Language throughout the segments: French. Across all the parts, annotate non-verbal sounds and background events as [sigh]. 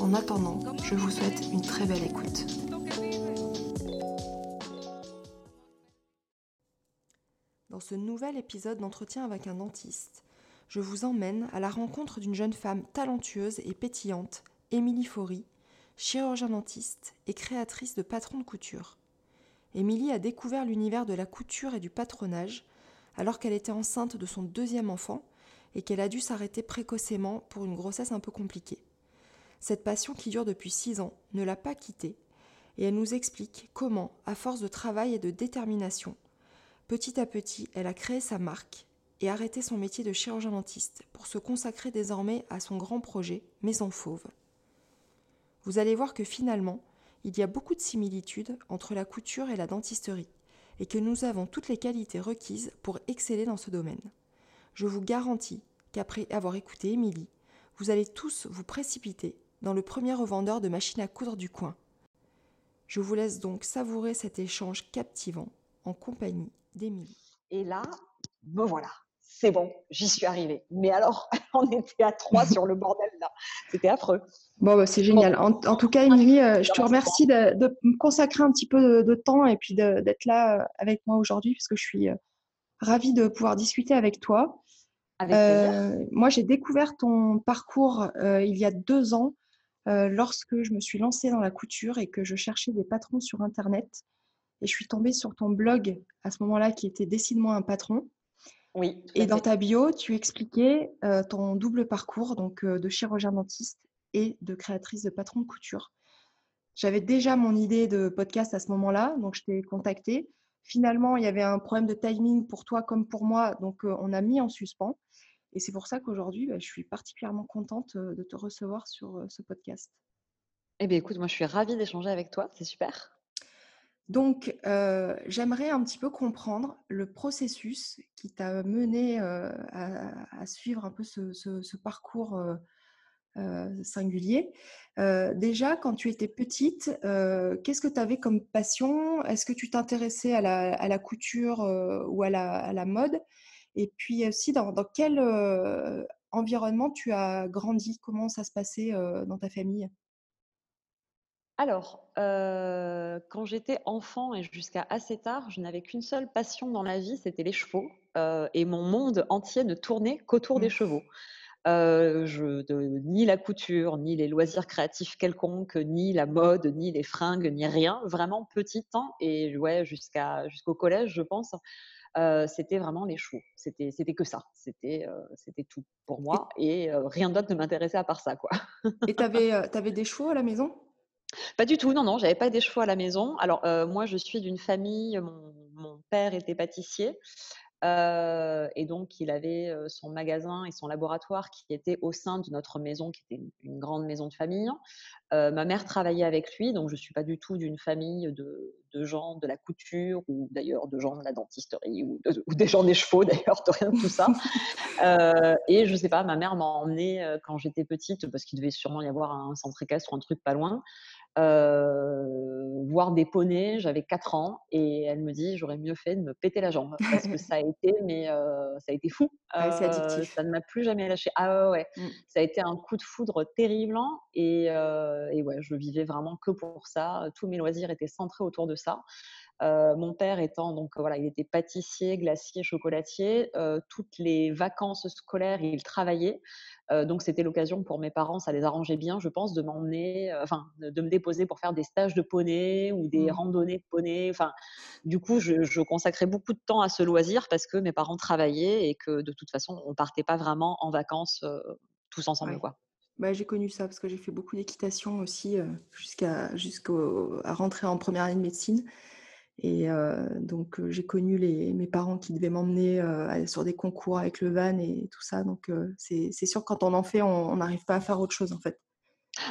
En attendant, je vous souhaite une très belle écoute. Dans ce nouvel épisode d'entretien avec un dentiste, je vous emmène à la rencontre d'une jeune femme talentueuse et pétillante, Émilie Faury, chirurgien dentiste et créatrice de patrons de couture. Émilie a découvert l'univers de la couture et du patronage alors qu'elle était enceinte de son deuxième enfant et qu'elle a dû s'arrêter précocement pour une grossesse un peu compliquée. Cette passion qui dure depuis six ans ne l'a pas quittée, et elle nous explique comment, à force de travail et de détermination, petit à petit, elle a créé sa marque et arrêté son métier de chirurgien dentiste pour se consacrer désormais à son grand projet Maison Fauve. Vous allez voir que finalement, il y a beaucoup de similitudes entre la couture et la dentisterie, et que nous avons toutes les qualités requises pour exceller dans ce domaine. Je vous garantis qu'après avoir écouté Émilie, vous allez tous vous précipiter dans le premier revendeur de machines à coudre du coin. Je vous laisse donc savourer cet échange captivant en compagnie d'Émilie. Et là, me voilà, c'est bon, j'y suis arrivée. Mais alors, [laughs] on était à trois sur le bordel là. C'était affreux. Bon, bah, c'est génial. En, tout cas, Émilie, euh, je te remercie de, me consacrer un petit peu de, temps et puis d'être là euh, avec moi aujourd'hui, parce que je suis euh, ravie de pouvoir discuter avec toi. moi, j'ai découvert ton parcours il y a deux ans lorsque je me suis lancée dans la couture et que je cherchais des patrons sur Internet. Et je suis tombée sur ton blog à ce moment-là qui était Décide-moi un patron. Oui. Et dans ta bio, tu expliquais ton double parcours donc de chirurgien dentiste et de créatrice de patrons de couture. J'avais déjà mon idée de podcast à ce moment-là, donc je t'ai contacté. Finalement, il y avait un problème de timing pour toi comme pour moi, donc on a mis en suspens. Et c'est pour ça qu'aujourd'hui, bah, je suis particulièrement contente de te recevoir sur ce podcast. Eh bien, écoute, moi, je suis ravie d'échanger avec toi. C'est super. Donc, j'aimerais un petit peu comprendre le processus qui t'a mené à, suivre un peu ce, parcours singulier. déjà, quand tu étais petite, qu'est-ce que tu avais comme passion? Est-ce que tu t'intéressais à la, couture ou à la, mode? Et puis aussi, dans, dans quel environnement tu as grandi? Comment ça se passait dans ta famille? Alors, euh, quand j'étais enfant et jusqu'à assez tard, je n'avais qu'une seule passion dans la vie, c'était les chevaux. Et mon monde entier ne tournait qu'autour des mmh. chevaux. Euh, je, ni la couture, ni les loisirs créatifs quelconques, ni la mode, ni les fringues, ni rien. Vraiment petit temps et ouais, jusqu'à jusqu'au collège, je pense. C'était vraiment les chevaux. C'était c'était que ça. C'était c'était tout pour moi et, rien d'autre ne m'intéressait à part ça quoi. et tu avais, des chevaux à la maison? Pas du tout, non, non, j'avais pas des chevaux à la maison. Alors, moi, je suis d'une famille, mon père était pâtissier, et donc il avait, son magasin et son laboratoire qui étaient au sein de notre maison, qui était une grande maison de famille. ma mère travaillait avec lui, donc je suis pas du tout d'une famille de gens de la couture ou d'ailleurs de gens de la dentisterie ou des gens des chevaux [laughs] d'ailleurs, de rien de tout ça. et je sais pas, ma mère m'a emmenée, quand j'étais petite, parce qu'il devait sûrement y avoir un centre équestre ou un truc pas loin, voir des poneys. J'avais 4 ans et elle me dit j'aurais mieux fait de me péter la jambe parce que ça a été, mais ça a été fou. ça ne m'a plus jamais lâché. Ah ouais, mmh. ça a été un coup de foudre terrible hein, et, et ouais, je vivais vraiment que pour ça. Tous mes loisirs étaient centrés autour de ça. Mon père étant donc voilà, il était pâtissier, glacier, chocolatier. toutes les vacances scolaires, il travaillait. donc c'était l'occasion pour mes parents, ça les arrangeait bien, je pense, de m'emmener, enfin, de me déposer pour faire des stages de poney ou des mmh. randonnées de poney. Enfin, du coup, je, consacrais beaucoup de temps à ce loisir parce que mes parents travaillaient et que de toute façon, on partait pas vraiment en vacances tous ensemble, quoi. Bah, j'ai connu ça parce que j'ai fait beaucoup d'équitation aussi jusqu'à jusqu'à rentrer en première année de médecine. Et donc, j'ai connu les, mes parents qui devaient m'emmener sur des concours avec le van et tout ça. Donc, c'est sûr quand on en fait, on n'arrive pas à faire autre chose en fait.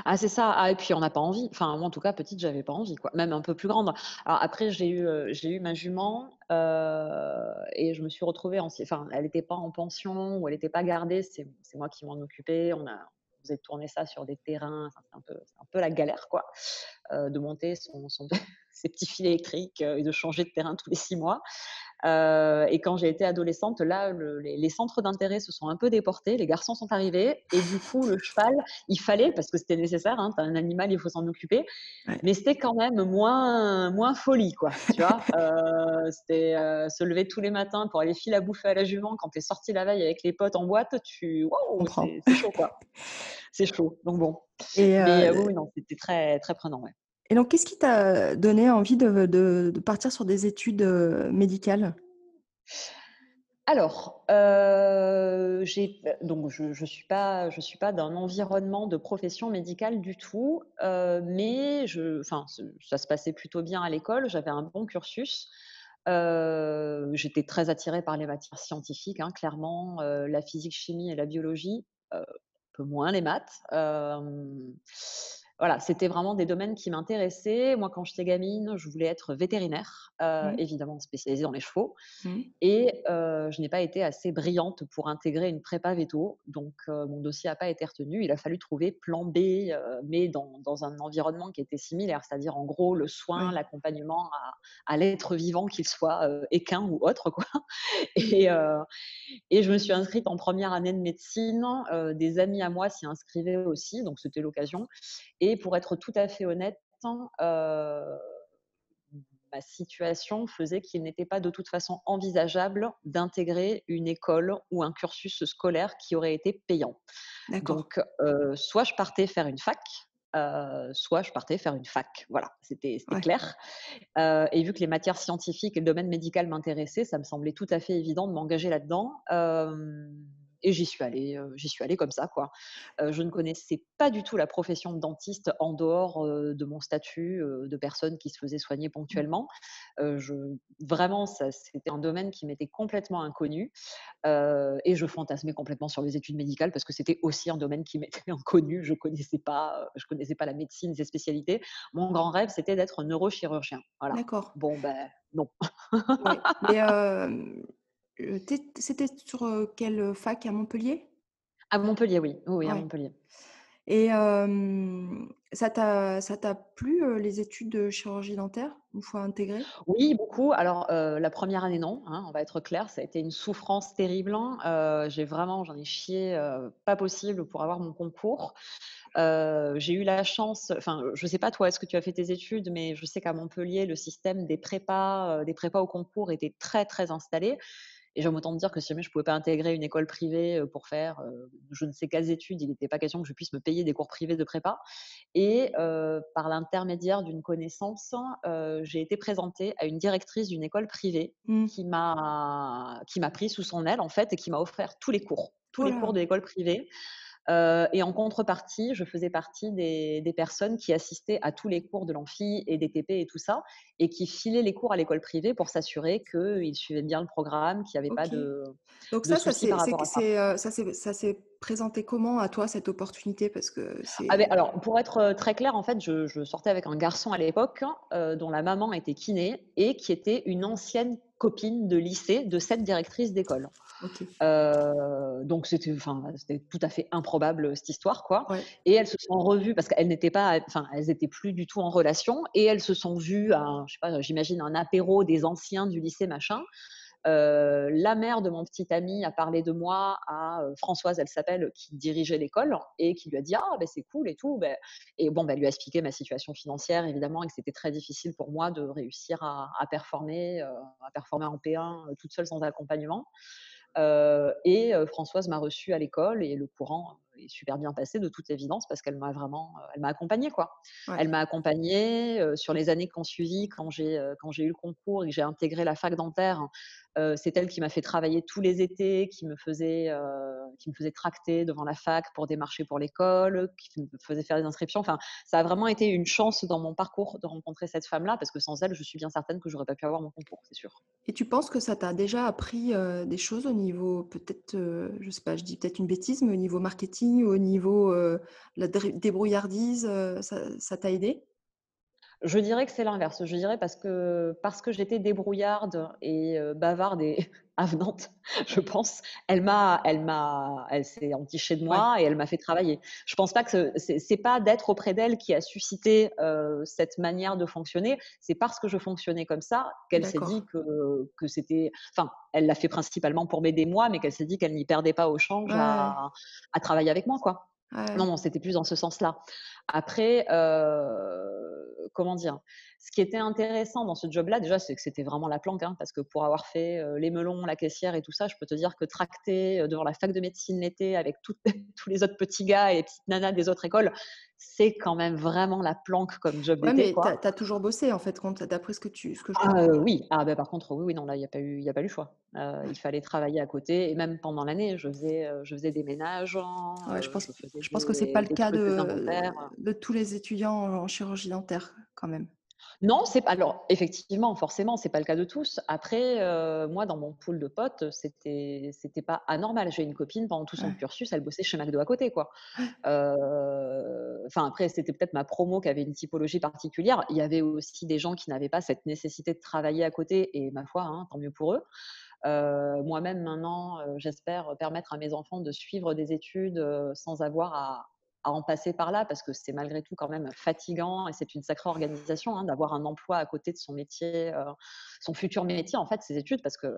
Ah c'est ça. Ah et puis on n'a pas envie. Enfin moi en tout cas petite j'avais pas envie quoi. Même un peu plus grande. Après j'ai eu, j'ai eu ma jument, et je me suis retrouvée en enfin elle était pas en pension ou elle était pas gardée, c'est moi qui m'en occupais. On a tourner ça sur des terrains, c'est un peu la galère quoi, heu, de monter son [laughs] ses petits fils électriques, heu et de changer de terrain tous les 6 mois. Euh, et quand j'ai été adolescente, là, le, les, les, centres d'intérêt se sont un peu déportés, les garçons sont arrivés, et du coup, le cheval, il fallait, parce que c'était nécessaire, hein, as un animal, il faut s'en occuper, ouais. mais c'était quand même moins, moins folie, quoi, tu vois. [laughs] euh, c'était euh, se lever tous les matins pour aller filer à bouffer à la jument quand tu es sorti la veille avec les potes en boîte, tu, wow, c'est chaud, quoi. c'est chaud, donc bon. Et mais oui, non, c'était très, très prenant, ouais. Et donc, qu'est-ce qui t'a donné envie de, partir sur des études médicales? Alors, euh, donc je ne suis pas, pas d'un environnement de profession médicale du tout, euh, mais enfin, ça se passait plutôt bien à l'école. J'avais un bon cursus. Euh, J'étais très attirée par les matières scientifiques, hein, clairement, la physique, chimie et la biologie, un peu moins les maths voilà, c'était vraiment des domaines qui m'intéressaient. Moi, quand j'étais gamine, je voulais être vétérinaire, euh, mmh. évidemment spécialisée dans les chevaux. Mmh. Et euh, je n'ai pas été assez brillante pour intégrer une prépa veto. Donc, euh, mon dossier n'a pas été retenu. Il a fallu trouver plan B, mais dans, dans, un environnement qui était similaire, c'est-à-dire en gros le soin, l'accompagnement à, à l'être vivant, qu'il soit équin ou autre. Quoi. [laughs] Et, et je me suis inscrite en première année de médecine. des amis à moi s'y inscrivaient aussi, donc c'était l'occasion. Et pour être tout à fait honnête, euh, ma situation faisait qu'il n'était pas de toute façon envisageable d'intégrer une école ou un cursus scolaire qui aurait été payant. Donc, euh, soit je partais faire une fac, euh, soit je partais faire une fac. Voilà, c'était clair. et vu que les matières scientifiques et le domaine médical m'intéressaient, ça me semblait tout à fait évident de m'engager là-dedans et j'y suis allée, j'y suis allée comme ça, quoi. je ne connaissais pas du tout la profession de dentiste en dehors de mon statut de personne qui se faisait soigner mmh. ponctuellement. je, vraiment, c'était un domaine qui m'était complètement inconnu et je fantasmais complètement sur les études médicales parce que c'était aussi un domaine qui m'était [laughs] inconnu. Je connaissais pas, je connaissais pas la médecine, ses spécialités. Mon grand rêve, c'était d'être neurochirurgien. Voilà. D'accord. Bon, ben non. Mais [laughs] c'était sur, quelle fac à Montpellier? À Montpellier, oui. Oui, à Montpellier. Et ça t'a ça t'a plu, les études de chirurgie dentaire, une fois intégrée? Oui, beaucoup. Alors, la première année, non, hein, on va être clair, ça a été une souffrance terrible, hein. j'ai vraiment j'en ai chié, pas possible pour avoir mon concours. j'ai eu la chance enfin, je sais pas toi, est-ce que tu as fait tes études? Mais je sais qu'à Montpellier, le système des prépas, des prépas au concours était très, très installé. Et j'aime autant te dire que si jamais je ne pouvais pas intégrer une école privée pour faire je ne sais quelles études, il n'était pas question que je puisse me payer des cours privés de prépa. Et par l'intermédiaire d'une connaissance, j'ai été présentée à une directrice d'une école privée mmh. qui m'a qui m'a pris sous son aile en fait et qui m'a offert tous les cours, tous les cours de l'école privée. Euh, et en contrepartie, je faisais partie des, des, personnes qui assistaient à tous les cours de l'amphi et des TP et tout ça, et qui filaient les cours à l'école privée pour s'assurer qu'ils suivaient bien le programme, qu'il n'y avait pas de. Donc de ça, ça s'est euh, présenté comment à toi cette opportunité? Parce que ah ben, alors pour être euh, très clair, en fait, je, je sortais avec un garçon à l'époque euh, dont la maman était kiné et qui était une ancienne copine de lycée de cette directrice d'école. Euh, donc c'était, enfin, c'était tout à fait improbable cette histoire, quoi. Et elles se sont revues parce qu'elles n'étaient pas, enfin, elles étaient plus du tout en relation, et elles se sont vues, à, je sais pas, j'imagine un apéro des anciens du lycée machin. Euh, la mère de mon petit ami a parlé de moi à euh, Françoise, elle s'appelle, qui dirigeait l'école et qui lui a dit ah ben c'est cool et tout. Ben, et bon, ben, elle lui a expliqué ma situation financière évidemment et que c'était très difficile pour moi de réussir à, performer, à performer en P1 toute seule sans accompagnement. et Françoise m'a reçue à l'école et le courant est super bien passé de toute évidence parce qu'elle m'a vraiment, elle m'a accompagnée quoi. Elle m'a accompagnée sur les années qui ont suivi quand j'ai quand j'ai eu le concours et que j'ai intégré la fac dentaire. c'est elle qui m'a fait travailler tous les étés, qui me faisait qui me faisait tracter devant la fac pour démarcher pour l'école, qui me faisait faire des inscriptions. Enfin, ça a vraiment été une chance dans mon parcours de rencontrer cette femme-là, parce que sans elle, je suis bien certaine que j'aurais pas pu avoir mon concours, c'est sûr. Et tu penses que ça t'a déjà appris des choses au niveau, peut-être, je sais pas, je dis peut-être une bêtise, mais au niveau marketing, au niveau la débrouillardise, ça t'a aidé? Je dirais que c'est l'inverse. Je dirais parce que, parce que j'étais débrouillarde et bavarde et [laughs] avenante, je pense, elle m'a, elle m'a, elle s'est entichée de moi et elle m'a fait travailler. Je pense pas que c'est, c'est pas d'être auprès d'elle qui a suscité cette manière de fonctionner. C'est parce que je fonctionnais comme ça qu'elle s'est dit que, que c'était, enfin, elle l'a fait principalement pour m'aider moi, mais qu'elle s'est dit qu'elle n'y perdait pas au change à, à travailler avec moi, quoi. Non, non, c'était plus dans ce sens-là. Après, comment dire Ce qui était intéressant dans ce job-là, déjà, c'est que c'était vraiment la planque, hein, parce que pour avoir fait les melons, la caissière et tout ça, je peux te dire que tracter devant la fac de médecine l'été avec [laughs] tous les autres petits gars et les petites nanas des autres écoles, c'est quand même vraiment la planque comme job ouais, mais tu as, toujours bossé, en fait, d'après ce que tu ce que je ah, Oui, ah, bah, par contre, oui, oui, non, là, il n'y a, pas eu, y a pas eu le choix. il fallait travailler à côté, et même pendant l'année, je faisais, je faisais des ménages. Ouais, je pense, je, pense que ce n'est pas le cas de, de tous les étudiants en chirurgie dentaire, quand même? Non, c'est pas. Alors, effectivement, forcément, c'est pas le cas de tous. Après, euh, moi, dans mon pool de potes, c'était, c'était pas anormal. J'ai une copine pendant tout son cursus, elle bossait chez McDo à côté, quoi. Euh, enfin, après, c'était peut-être ma promo qui avait une typologie particulière. Il y avait aussi des gens qui n'avaient pas cette nécessité de travailler à côté, et ma foi, hein, tant mieux pour eux. Euh, moi-même, maintenant, j'espère permettre à mes enfants de suivre des études sans avoir à, à en passer par là parce que c'est malgré tout quand même fatigant et c'est une sacrée organisation hein, d'avoir un emploi à côté de son métier, euh, son futur métier en fait, ses études parce que euh,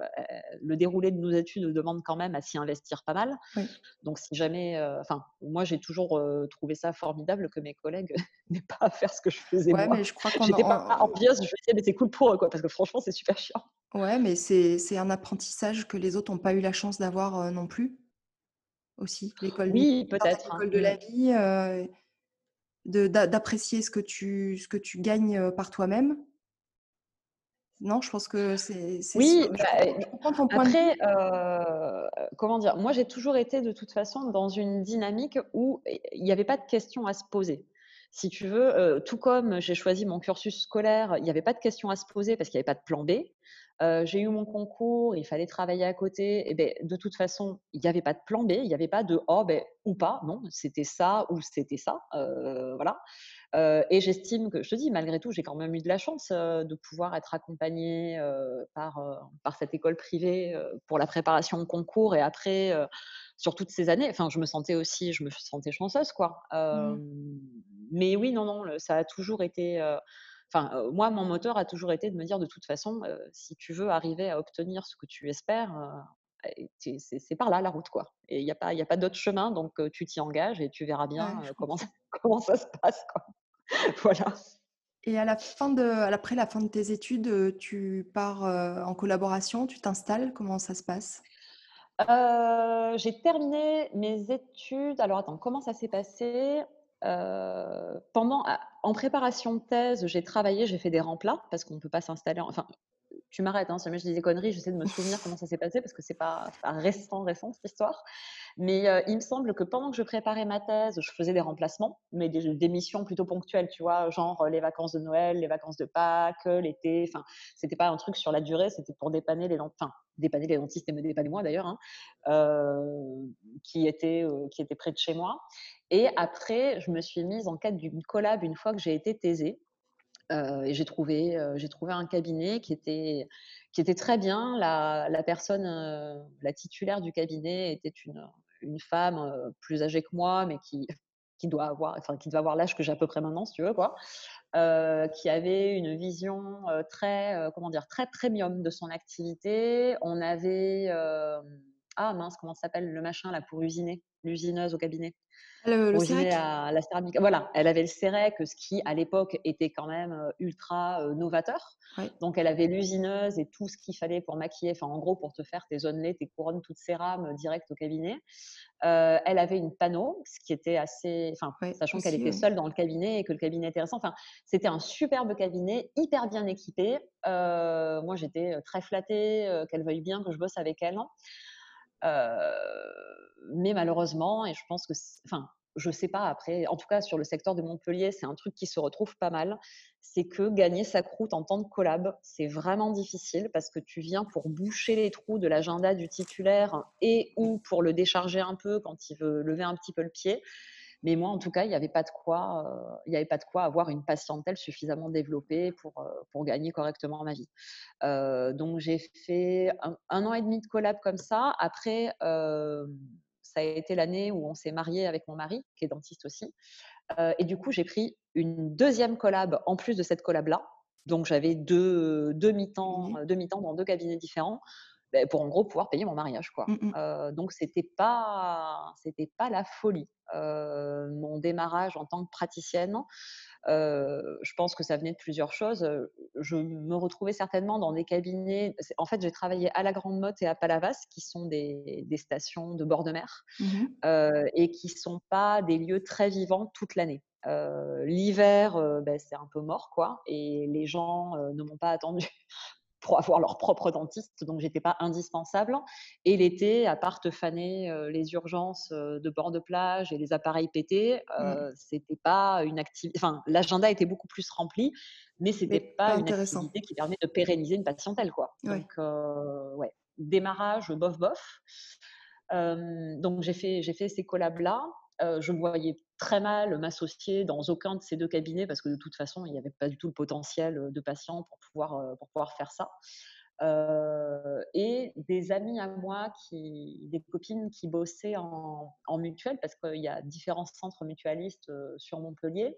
le déroulé de nos études demande quand même à s'y investir pas mal. Donc si jamais, euh, enfin moi j'ai toujours trouvé ça formidable que mes collègues [laughs] n'aient pas à faire ce que je faisais ouais, moi. Mais je crois qu'on J'étais pas envieuse, je me disais mais c'est cool pour eux quoi parce que franchement c'est super chiant. Ouais, mais c'est un apprentissage que les autres n'ont pas eu la chance d'avoir non plus aussi, l'école oui, peut-être, l'école de la vie, d'apprécier ce que tu ce que tu gagnes par toi-même? Non, je pense que c'est. Oui, bah, après, comment dire, moi j'ai toujours été de toute façon dans une dynamique où il n'y avait pas de questions à se poser. Si tu veux, tout comme j'ai choisi mon cursus scolaire, il n'y avait pas de questions à se poser parce qu'il n'y avait pas de plan B j'ai eu mon concours, il fallait travailler à côté. Et ben, de toute façon, il n'y avait pas de plan B, il n'y avait pas de oh ben ou pas. Non, c'était ça ou c'était ça. voilà. Et j'estime que, je te dis, malgré tout, j'ai quand même eu de la chance de pouvoir être accompagnée par, par cette école privée pour la préparation au concours et après, sur toutes ces années. Enfin, je me sentais aussi, je me sentais chanceuse, quoi. Mmh. Mais oui, non, non, ça a toujours été Enfin, moi, mon moteur a toujours été de me dire de toute façon, si tu veux arriver à obtenir ce que tu espères, c'est par là la route, quoi. Et il n'y a pas, y a pas d'autre chemin, donc tu t'y engages et tu verras bien comment, ça, [laughs] comment ça se passe, quoi. [laughs] voilà. Et à la fin de, après la fin de tes études, tu pars en collaboration, tu t'installes, comment ça se passe? J'ai terminé mes études. Alors attends, comment ça s'est passé? Pendant, en préparation de thèse, j'ai travaillé, j'ai fait des remplats parce qu'on ne peut pas s'installer. Enfin, tu m'arrêtes, hein, si je dis des conneries, j'essaie de me souvenir comment ça s'est passé parce que c'est pas, pas récent, récent cette histoire. Mais il me semble que pendant que je préparais ma thèse, je faisais des remplacements, mais des, missions plutôt ponctuelles, tu vois, genre les vacances de Noël, les vacances de Pâques, l'été. Enfin, c'était pas un truc sur la durée, c'était pour dépanner les enfin, dépanner les dentistes et me dépanner moi d'ailleurs, hein, qui étaient qui étaient près de chez moi. Et après, je me suis mise en quête d'une collab une fois que j'ai été thésée. Euh, et j'ai trouvé, euh, j'ai trouvé un cabinet qui était, qui était très bien. La, personne, euh, la titulaire du cabinet était une, une femme plus âgée que moi, mais qui, qui doit avoir, enfin, qui doit avoir l'âge que j'ai à peu près maintenant, si tu veux, quoi. qui avait une vision très, comment dire, très premium de son activité. On avait, ah mince, comment ça s'appelle le machin là pour usiner, l'usineuse au cabinet? Le, le à la céramique. Voilà, elle avait le CEREC, ce qui à l'époque était quand même ultra novateur. Donc elle avait l'usineuse et tout ce qu'il fallait pour maquiller, enfin en gros pour te faire tes onelets, tes couronnes toutes cérames direct au cabinet. elle avait une panneau, ce qui était assez, enfin sachant qu'elle était seule dans le cabinet et que le cabinet était intéressant. Enfin, c'était un superbe cabinet, hyper bien équipé. moi j'étais très flattée qu'elle veuille bien que je bosse avec elle. Mais malheureusement, et je pense que, enfin, je sais pas après, en tout cas sur le secteur de Montpellier, c'est un truc qui se retrouve pas mal, c'est que gagner sa croûte en temps de collab, c'est vraiment difficile parce que tu viens pour boucher les trous de l'agenda du titulaire et ou pour le décharger un peu quand il veut lever un petit peu le pied. Mais moi, en tout cas, il n'y avait pas de quoi, euh, il y avait pas de quoi avoir une patientèle suffisamment développée pour, euh, pour gagner correctement ma vie. Euh, donc j'ai fait un, an et demi de collab comme ça. Après, ça a été l'année où on s'est marié avec mon mari, qui est dentiste aussi. et du coup, j'ai pris une deuxième collab en plus de cette collab-là. Donc, j'avais deux, deux mi-temps mi dans deux cabinets différents ben, pour en gros pouvoir payer mon mariage. Quoi. Mmh donc, c'était pas, c'était pas la folie. mon démarrage en tant que praticienne, je pense que ça venait de plusieurs choses. Je me retrouvais certainement dans des cabinets. En fait, j'ai travaillé à la Grande Motte et à Palavas, qui sont des, des stations de bord de mer mmh et qui sont pas des lieux très vivants toute l'année. L'hiver, ben, c'est un peu mort, quoi, et les gens ne m'ont pas attendu pour avoir leur propre dentiste, donc j'étais pas indispensable. Et l'été, à part te faner les urgences de bord de plage et les appareils pétés, mmh. c'était pas une activité. Enfin, l'agenda était beaucoup plus rempli, mais c'était pas, pas une activité qui permet de pérenniser une patientèle, quoi. Donc, ouais, démarrage bof bof. donc j'ai fait j'ai fait ces collabs là. je me voyais très mal m'associer dans aucun de ces deux cabinets parce que de toute façon, il n'y avait pas du tout le potentiel de patients pour pouvoir, pour pouvoir faire ça. et des amis à moi, qui, des copines qui bossaient en, en mutuelle, parce qu'il y a différents centres mutualistes sur Montpellier,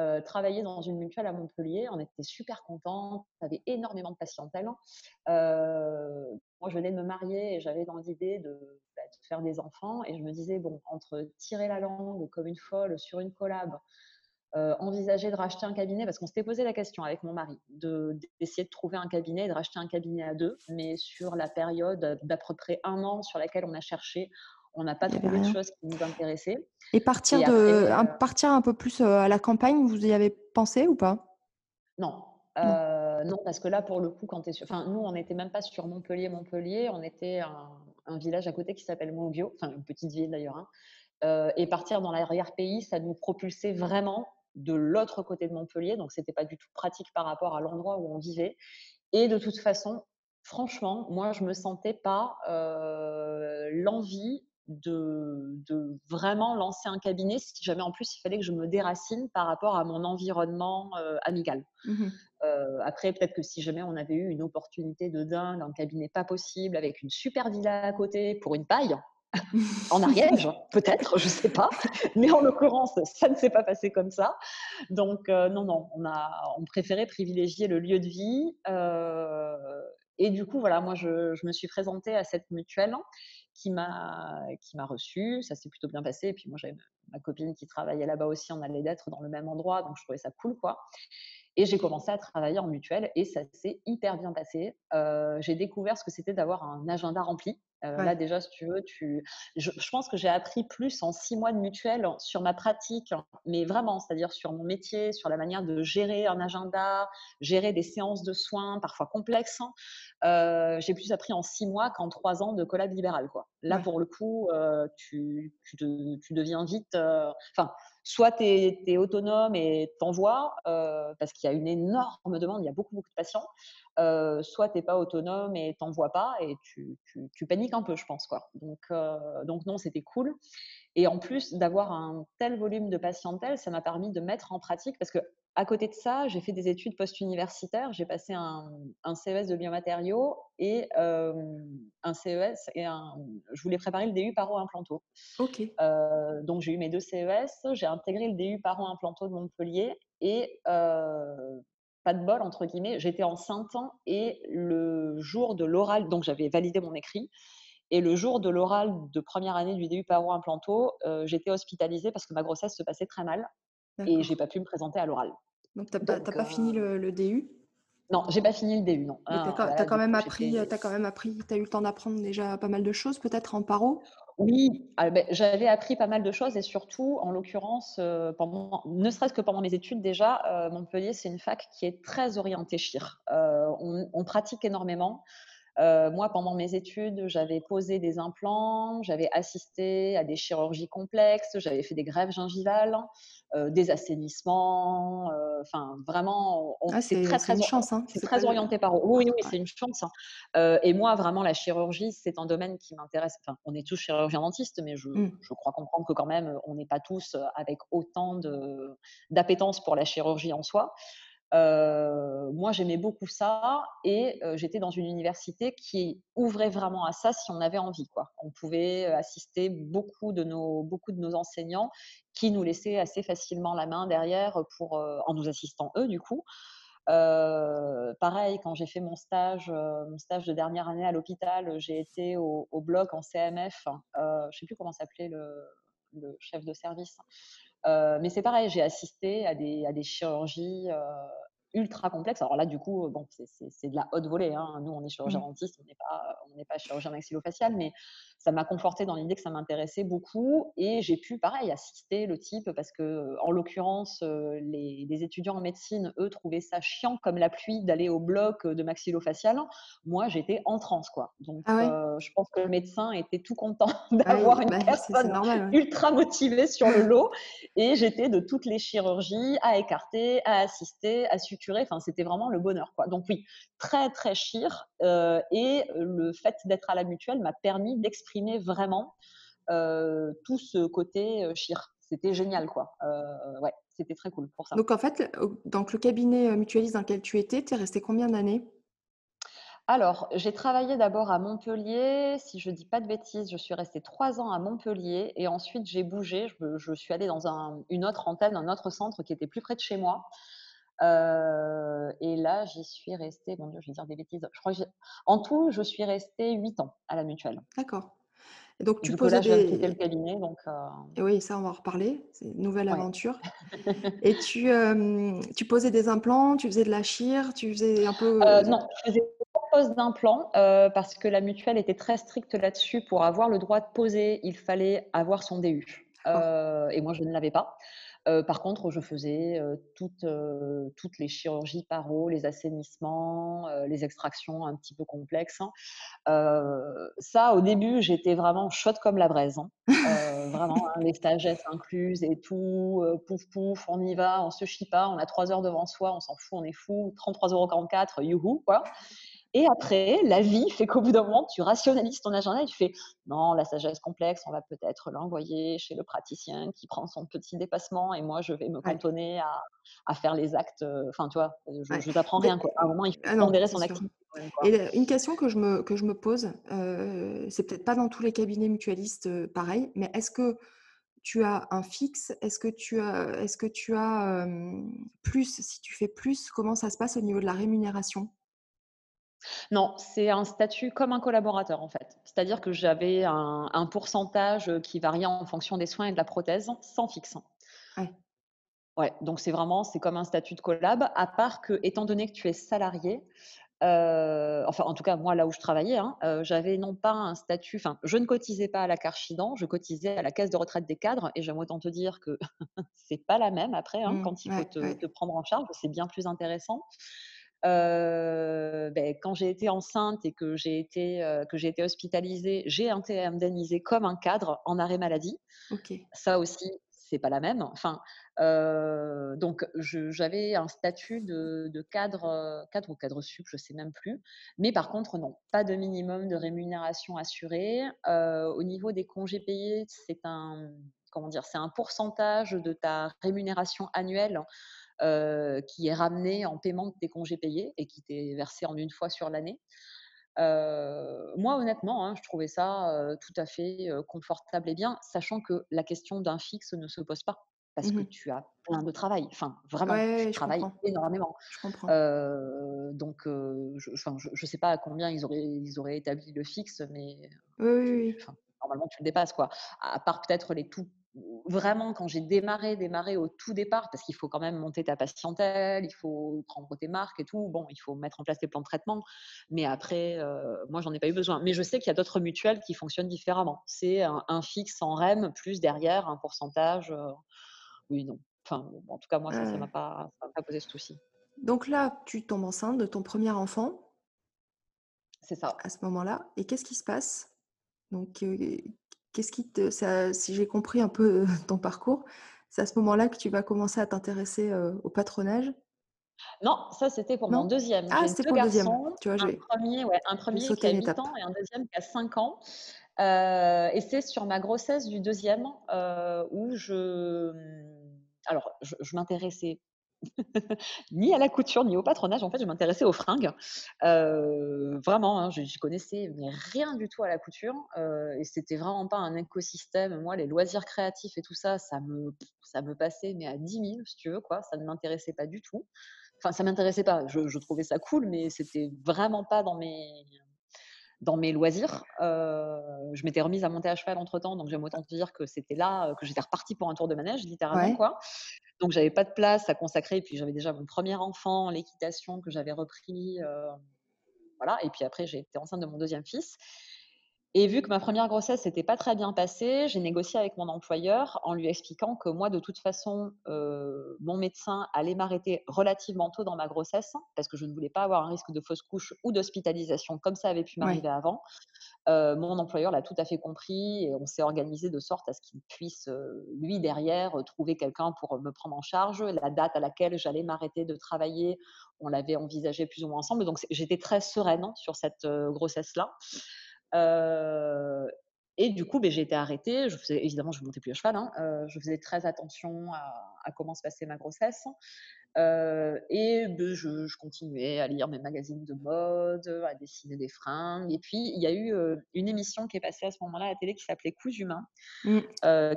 euh, travailler dans une mutuelle à Montpellier. On était super contents, on avait énormément de patientèle. Euh, moi, je venais de me marier et j'avais dans l'idée de, bah, de, faire des enfants. Et je me disais, bon, entre tirer la langue comme une folle sur une collab, euh, envisager de racheter un cabinet, parce qu'on s'était posé la question avec mon mari, d'essayer de, de, trouver un cabinet et de racheter un cabinet à deux, mais sur la période d'à peu près un an sur laquelle on a cherché, on n'a pas trouvé de choses qui nous intéressaient. Et partir, de, euh, un, partir un peu plus euh, à la campagne, vous y avez pensé ou pas? Non. Euh, non. parce que là, pour le coup, quand tu es sur... Enfin, nous, on n'était même pas sur Montpellier, Montpellier. On était un, un village à côté qui s'appelle Monguio, enfin une petite ville d'ailleurs. Hein. et partir dans l'arrière-pays, ça nous propulsait vraiment de l'autre côté de Montpellier. Donc, c'était pas du tout pratique par rapport à l'endroit où on vivait. Et de toute façon, franchement, moi, je me sentais pas l'envie de, vraiment lancer un cabinet si jamais en plus il fallait que je me déracine par rapport à mon environnement euh, amical. Mmh euh, après, peut-être que si jamais on avait eu une opportunité de dingue, un cabinet pas possible, avec une super villa à côté pour une paille, [laughs] en Ariège, peut-être, je ne sais pas. Mais en l'occurrence, ça ne s'est pas passé comme ça. Donc, euh, non, non, on a on préférait privilégier le lieu de vie. et du coup, voilà, moi, je, je, me suis présentée à cette mutuelle qui m'a qui m'a reçu. Ça s'est plutôt bien passé. Et puis moi, j'avais ma copine qui travaillait là-bas aussi. On allait d'être dans le même endroit, donc je trouvais ça cool, quoi. Et j'ai commencé à travailler en mutuelle et ça s'est hyper bien passé. Euh, j'ai découvert ce que c'était d'avoir un agenda rempli. Euh, là, déjà, si tu veux, tu... Je, pense que j'ai appris plus en six mois de mutuelle sur ma pratique, mais vraiment, c'est-à-dire sur mon métier, sur la manière de gérer un agenda, gérer des séances de soins parfois complexes. Hein. Euh, j'ai plus appris en six mois qu'en trois ans de collab libéral. Quoi. Là, pour le coup, tu, tu, tu, deviens vite. Enfin, soit tu es, autonome et t'envoies, euh, parce qu'il y a une énorme demande, il y a beaucoup, de patients, euh, soit tu n'es pas autonome et t'envoies pas et tu, tu, paniques un peu, je pense. Quoi. Donc, euh, donc non, c'était cool. Et en plus d'avoir un tel volume de patientèle, ça m'a permis de mettre en pratique, parce que à côté de ça, j'ai fait des études post-universitaires. J'ai passé un, CES de biomatériaux et un CES et un. Je voulais préparer le DU paro-implanto. Ok. donc j'ai eu mes deux CES. J'ai intégré le DU paro-implanto de Montpellier et pas de bol entre guillemets. J'étais enceinte et le jour de l'oral, donc j'avais validé mon écrit. Et le jour de l'oral de première année du DU paro-implanto, j'étais hospitalisée parce que ma grossesse se passait très mal et j'ai pas pu me présenter à l'oral. Donc, tu n'as pas, fini le, le DU Non, j'ai pas fini le DU, non. tu as, ah, quand même appris, as quand même appris, as eu le temps d'apprendre déjà pas mal de choses, peut-être en paro? Oui, ah, ben, j'avais appris pas mal de choses et surtout, en l'occurrence, euh, ne serait-ce que pendant mes études déjà, euh, Montpellier, c'est une fac qui est très orientée chir. Euh, on, on, pratique énormément. Moi, pendant mes études, j'avais posé des implants, j'avais assisté à des chirurgies complexes, j'avais fait des grèves gingivales, des assainissements. Enfin, vraiment, ah, c'est très, très, une chance. Hein. C'est très orienté par Oui, oui, c'est une chance. Hein. et moi, vraiment, la chirurgie, c'est un domaine qui m'intéresse. Enfin, on est tous chirurgiens dentistes, mais je, mmh. je crois comprendre que quand même, on n'est pas tous avec autant d'appétence pour la chirurgie en soi moi, j'aimais beaucoup ça et j'étais dans une université qui ouvrait vraiment à ça si on avait envie. On pouvait assister beaucoup de nos, beaucoup de nos enseignants qui nous laissaient assez facilement la main derrière pour, en nous assistant eux, du coup. pareil, quand j'ai fait mon stage, mon stage de dernière année à l'hôpital, j'ai été au, bloc en CMF. je ne sais plus comment s'appelait le, chef de service. Mais c'est pareil, j'ai assisté à des, à des chirurgies ultra complexe. Alors là, du coup, bon, c'est de la haute volée. Hein. Nous, on est chirurgien mmh. dentiste, on n'est pas, on n'est pas chirurgien maxillofacial, mais ça m'a conforté dans l'idée que ça m'intéressait beaucoup. Et j'ai pu, pareil, assister le type parce que, en l'occurrence, les, étudiants en médecine, eux, trouvaient ça chiant comme la pluie d'aller au bloc de maxillofacial. Moi, j'étais en transe, quoi. Donc, ah je pense que le médecin était tout content [laughs] ah d'avoir une bah, personne ultra motivée sur le lot. Et j'étais de toutes les chirurgies à écarter, à assister, à Enfin, c'était vraiment le bonheur. Quoi. Donc oui, très très chir. Euh, et le fait d'être à la mutuelle m'a permis d'exprimer vraiment euh, tout ce côté euh, chir. C'était génial, quoi. ouais, c'était très cool pour ça. Donc en fait, donc le cabinet mutualiste dans lequel tu étais, tu es resté combien d'années? Alors, j'ai travaillé d'abord à Montpellier. Si je ne dis pas de bêtises, je suis restée trois ans à Montpellier et ensuite j'ai bougé. Je, suis allée dans une autre antenne, un autre centre qui était plus près de chez moi. Euh, et là, j'y suis restée, mon Dieu, je vais dire des bêtises. Je crois que en tout, je suis restée 8 ans à la mutuelle. D'accord. Et donc, tu posais des... le cabinet. Donc, euh et oui, ça, on va en reparler. C'est une nouvelle aventure. [laughs] et tu, tu posais des implants, tu faisais de la chire, tu faisais un peu. Euh, non, je faisais de pose d'implants parce que la mutuelle était très stricte là-dessus. Pour avoir le droit de poser, il fallait avoir son DU. et moi, je ne l'avais pas par contre, je faisais toutes, les chirurgies paro, les assainissements, les extractions un petit peu complexes. Hein. ça, au début, j'étais vraiment chaude comme la braise. Hein. vraiment, hein, les stagesses incluses et tout, pouf pouf, on y va, on se chie pas, on a trois heures devant soi, on s'en fout, on est fou, 33,44€, youhou, quoi. Et après, la vie fait qu'au bout d'un moment, tu rationalises ton agenda et tu fais non, la sagesse complexe, on va peut-être l'envoyer chez le praticien qui prend son petit dépassement et moi, je vais me cantonner à, faire les actes. Euh, enfin, tu vois, je ne t'apprends rien. Quoi. À un moment, il faut ah son activité. Et une question que je me, que je me pose, euh, c'est peut-être pas dans tous les cabinets mutualistes euh, pareil, mais est-ce que tu as un fixe? Est-ce que tu as, est-ce que tu as plus Si tu fais plus, comment ça se passe au niveau de la rémunération? Non, c'est un statut comme un collaborateur en fait. C'est-à-dire que j'avais un, pourcentage qui variait en fonction des soins et de la prothèse sans fixe. Ouais. Ouais, donc c'est vraiment, c'est comme un statut de collab, à part que, étant donné que tu es salarié, euh, enfin en tout cas moi là où je travaillais, hein, euh, j'avais non pas un statut, enfin je ne cotisais pas à la Carchidan, je cotisais à la caisse de retraite des cadres et j'aime autant te dire que [laughs] c'est pas la même après hein, mmh, quand il faut te, prendre en charge, c'est bien plus intéressant. Ben, quand j'ai été enceinte et que j'ai été, que j'ai été hospitalisée, j'ai été indemnisée comme un cadre en arrêt maladie. Ça aussi, c'est pas la même. Enfin, donc j'avais un statut de, cadre, cadre ou cadre sup, je sais même plus. Mais par contre, non, pas de minimum de rémunération assurée. au niveau des congés payés, c'est un comment dire, c'est un pourcentage de ta rémunération annuelle euh, qui est ramené en paiement de tes congés payés et qui t'est versé en une fois sur l'année. Euh, moi, honnêtement, hein, je trouvais ça euh, tout à fait confortable et bien, sachant que la question d'un fixe ne se pose pas parce que mmh tu as plein de travail. Enfin, vraiment, tu travailles énormément. donc, je ne sais pas à combien ils auraient, ils auraient établi le fixe, mais normalement, tu le dépasses. Quoi. À part peut-être les tout vraiment, quand j'ai démarré, démarré au tout départ, parce qu'il faut quand même monter ta patientèle, il faut prendre tes marques et tout, bon, il faut mettre en place tes plans de traitement. Mais après, euh, moi, j'en ai pas eu besoin. Mais je sais qu'il y a d'autres mutuelles qui fonctionnent différemment. C'est un, fixe en REM, plus derrière un pourcentage. Euh, oui, non. Enfin, en tout cas, moi, ça ne m'a pas, pas posé ce souci. Donc là, tu tombes enceinte de ton premier enfant. C'est ça. À ce moment-là. Et qu'est-ce qui se passe? Donc, qu'est-ce qui te ça si j'ai compris un peu ton parcours, c'est à ce moment-là que tu vas commencer à t'intéresser, au patronage? Non, ça c'était pour mon deuxième. Ah, c'était pour le deuxième. Tu vois, un premier, ouais, un premier qui a 8 ans et un deuxième qui a 5 ans. et c'est sur ma grossesse du deuxième où je, alors je m'intéressais ni à la couture, ni au patronage. En fait, je m'intéressais aux fringues. Euh, vraiment, hein, je, connaissais mais rien du tout à la couture. Euh, et c'était vraiment pas un écosystème. Moi, les loisirs créatifs et tout ça, ça me, ça me passait mais à 10 000, si tu veux. Quoi. Ça ne m'intéressait pas du tout. Enfin, ça m'intéressait pas. Je, trouvais ça cool, mais c'était vraiment pas dans mes, dans mes loisirs. Euh, je m'étais remise à monter à cheval entre temps, donc j'aime autant te dire que c'était là que j'étais repartie pour un tour de manège, littéralement. Quoi. Donc, j'avais pas de place à consacrer. Puis, j'avais déjà mon premier enfant, l'équitation que j'avais repris. voilà. Et puis après, j'ai été enceinte de mon deuxième fils. Et vu que ma première grossesse n'était pas très bien passée, j'ai négocié avec mon employeur en lui expliquant que moi, de toute façon, mon médecin allait m'arrêter relativement tôt dans ma grossesse parce que je ne voulais pas avoir un risque de fausse couche ou d'hospitalisation comme ça avait pu m'arriver avant. mon employeur l'a tout à fait compris et on s'est organisé de sorte à ce qu'il puisse, lui, derrière, trouver quelqu'un pour me prendre en charge. La date à laquelle j'allais m'arrêter de travailler, on l'avait envisagé plus ou moins ensemble. Donc, j'étais très sereine sur cette grossesse-là et du coup, j'ai été arrêtée. Évidemment, je ne montais plus à cheval. Hein, je faisais très attention à, comment se passait ma grossesse et ben, je, continuais à lire mes magazines de mode, à dessiner des fringues. Et puis, il y a eu une émission qui est passée à ce moment-là à la télé qui s'appelait Coups humains, mmh.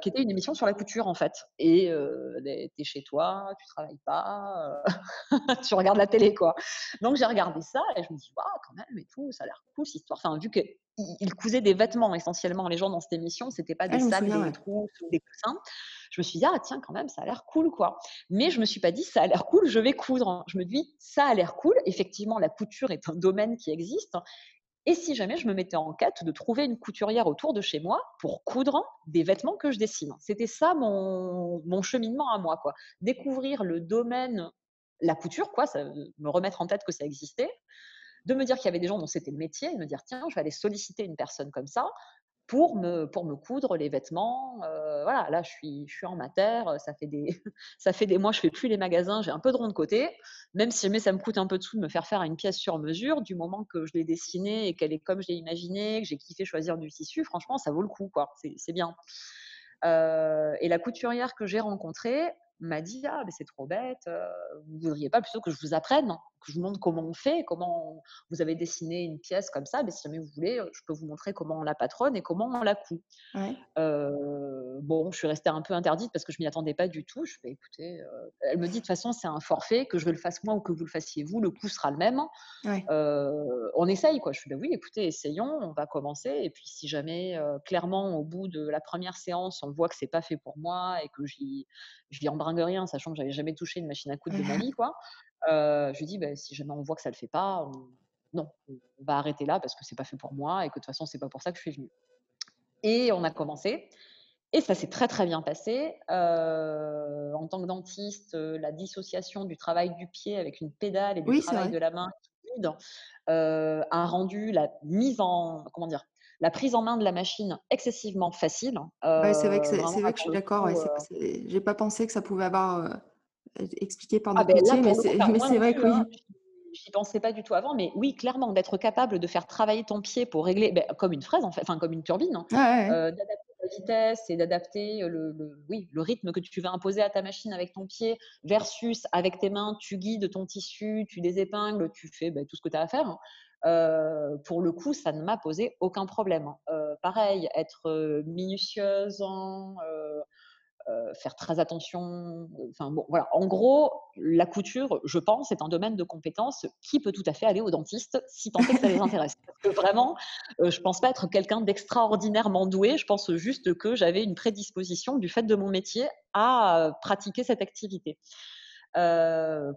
qui était une émission sur la couture, en fait. Et tu es chez toi, tu travailles pas, [laughs] tu regardes la télé, quoi. Donc, j'ai regardé ça et je me dis, waouh, quand même, et tout, ça a l'air cool, cette histoire. Enfin, vu qu'ils cousaient des vêtements essentiellement, les gens dans cette émission, c'était pas des ah, sacs, des trousses ou des coussins je me suis dit, ah tiens, quand même, ça a l'air cool, quoi. Mais je me suis pas dit, ça a l'air cool, je vais coudre. Je me dis, ça a l'air cool. Effectivement, la couture est un domaine qui existe. Et si jamais je me mettais en quête de trouver une couturière autour de chez moi pour coudre des vêtements que je dessine. C'était ça mon, cheminement à moi, quoi. Découvrir le domaine, la couture, quoi, me remettre en tête que ça existait, de me dire qu'il y avait des gens dont c'était le métier, et me dire tiens, je vais aller solliciter une personne comme ça, pour me, pour me coudre les vêtements. voilà, là, je suis, je suis en matière. Ça fait, des, [laughs] ça fait des mois, je fais plus les magasins. J'ai un peu de rond de côté. Même si jamais ça me coûte un peu de sous de me faire faire une pièce sur mesure, du moment que je l'ai dessinée et qu'elle est comme je l'ai imaginé, que j'ai kiffé choisir du tissu, franchement, ça vaut le coup. quoi. C'est bien. et la couturière que j'ai rencontrée, m'a dit ah mais c'est trop bête, vous voudriez pas plutôt que je vous apprenne, que je vous montre comment on fait, comment vous avez dessiné une pièce comme ça, mais si jamais vous voulez, je peux vous montrer comment on la patronne et comment on la coud. Bon, je suis restée un peu interdite parce que je m'y attendais pas du tout. Je fais écoutez, elle me dit de toute façon c'est un forfait, que je le fasse moi ou que vous le fassiez vous, le coût sera le même. on essaye quoi. Je fais bah oui, écoutez, essayons, on va commencer et puis si jamais clairement au bout de la première séance on voit que c'est pas fait pour moi et que j'y je lui embringue rien, sachant que j'avais jamais touché une machine à coudre de ma [laughs] vie, quoi. je lui dis, «Bah, si jamais on voit que ça le fait pas, non, on va arrêter là parce que c'est pas fait pour moi et que de toute façon, c'est pas pour ça que je suis venue. Et on a commencé. Et ça s'est très très bien passé. en tant que dentiste, la dissociation du travail du pied avec une pédale et du travail de la main qui a rendu la mise en comment dire la prise en main de la machine excessivement facile. c'est vrai que, c'est, vrai que je suis d'accord. Ouais, j'ai pas pensé que ça pouvait avoir expliqué par ah, notre ah mais c'est, vrai que oui. Hein, j'y pensais pas du tout avant, mais oui, clairement, d'être capable de faire travailler ton pied pour régler, ben, comme une fraise, en fait, enfin comme une turbine, hein, d'adapter vitesse et d'adapter le, oui, le rythme que tu vas imposer à ta machine avec ton pied versus avec tes mains, tu guides ton tissu, tu désépingles, tu fais ben, tout ce que tu as à faire. Hein pour le coup, ça ne m'a posé aucun problème. Hein. pareil, être minutieuse, hein, faire très attention. Enfin bon, voilà. En gros, la couture, je pense, est un domaine de compétences qui peut tout à fait aller au dentiste si tant est que ça les [laughs] intéresse. Parce que vraiment, je pense pas être quelqu'un d'extraordinairement doué. Je pense juste que j'avais une prédisposition du fait de mon métier à pratiquer cette activité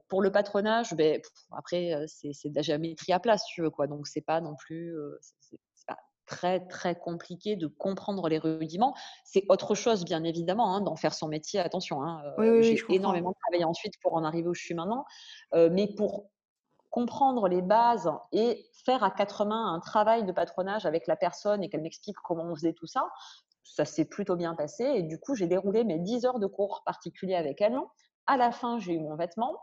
pour le patronage, ben, après, c'est de la géométrie à place, tu veux, quoi. Donc, c'est pas non plus. Très, très compliqué de comprendre les rudiments. C'est autre chose, bien évidemment, hein, d'en faire son métier. Attention, hein, j'ai énormément travaillé ensuite pour en arriver où je suis maintenant. mais pour comprendre les bases et faire à quatre mains un travail de patronage avec la personne et qu'elle m'explique comment on faisait tout ça, ça s'est plutôt bien passé. Et du coup, j'ai déroulé mes 10 heures de cours particuliers avec elle. À la fin, j'ai eu mon vêtement.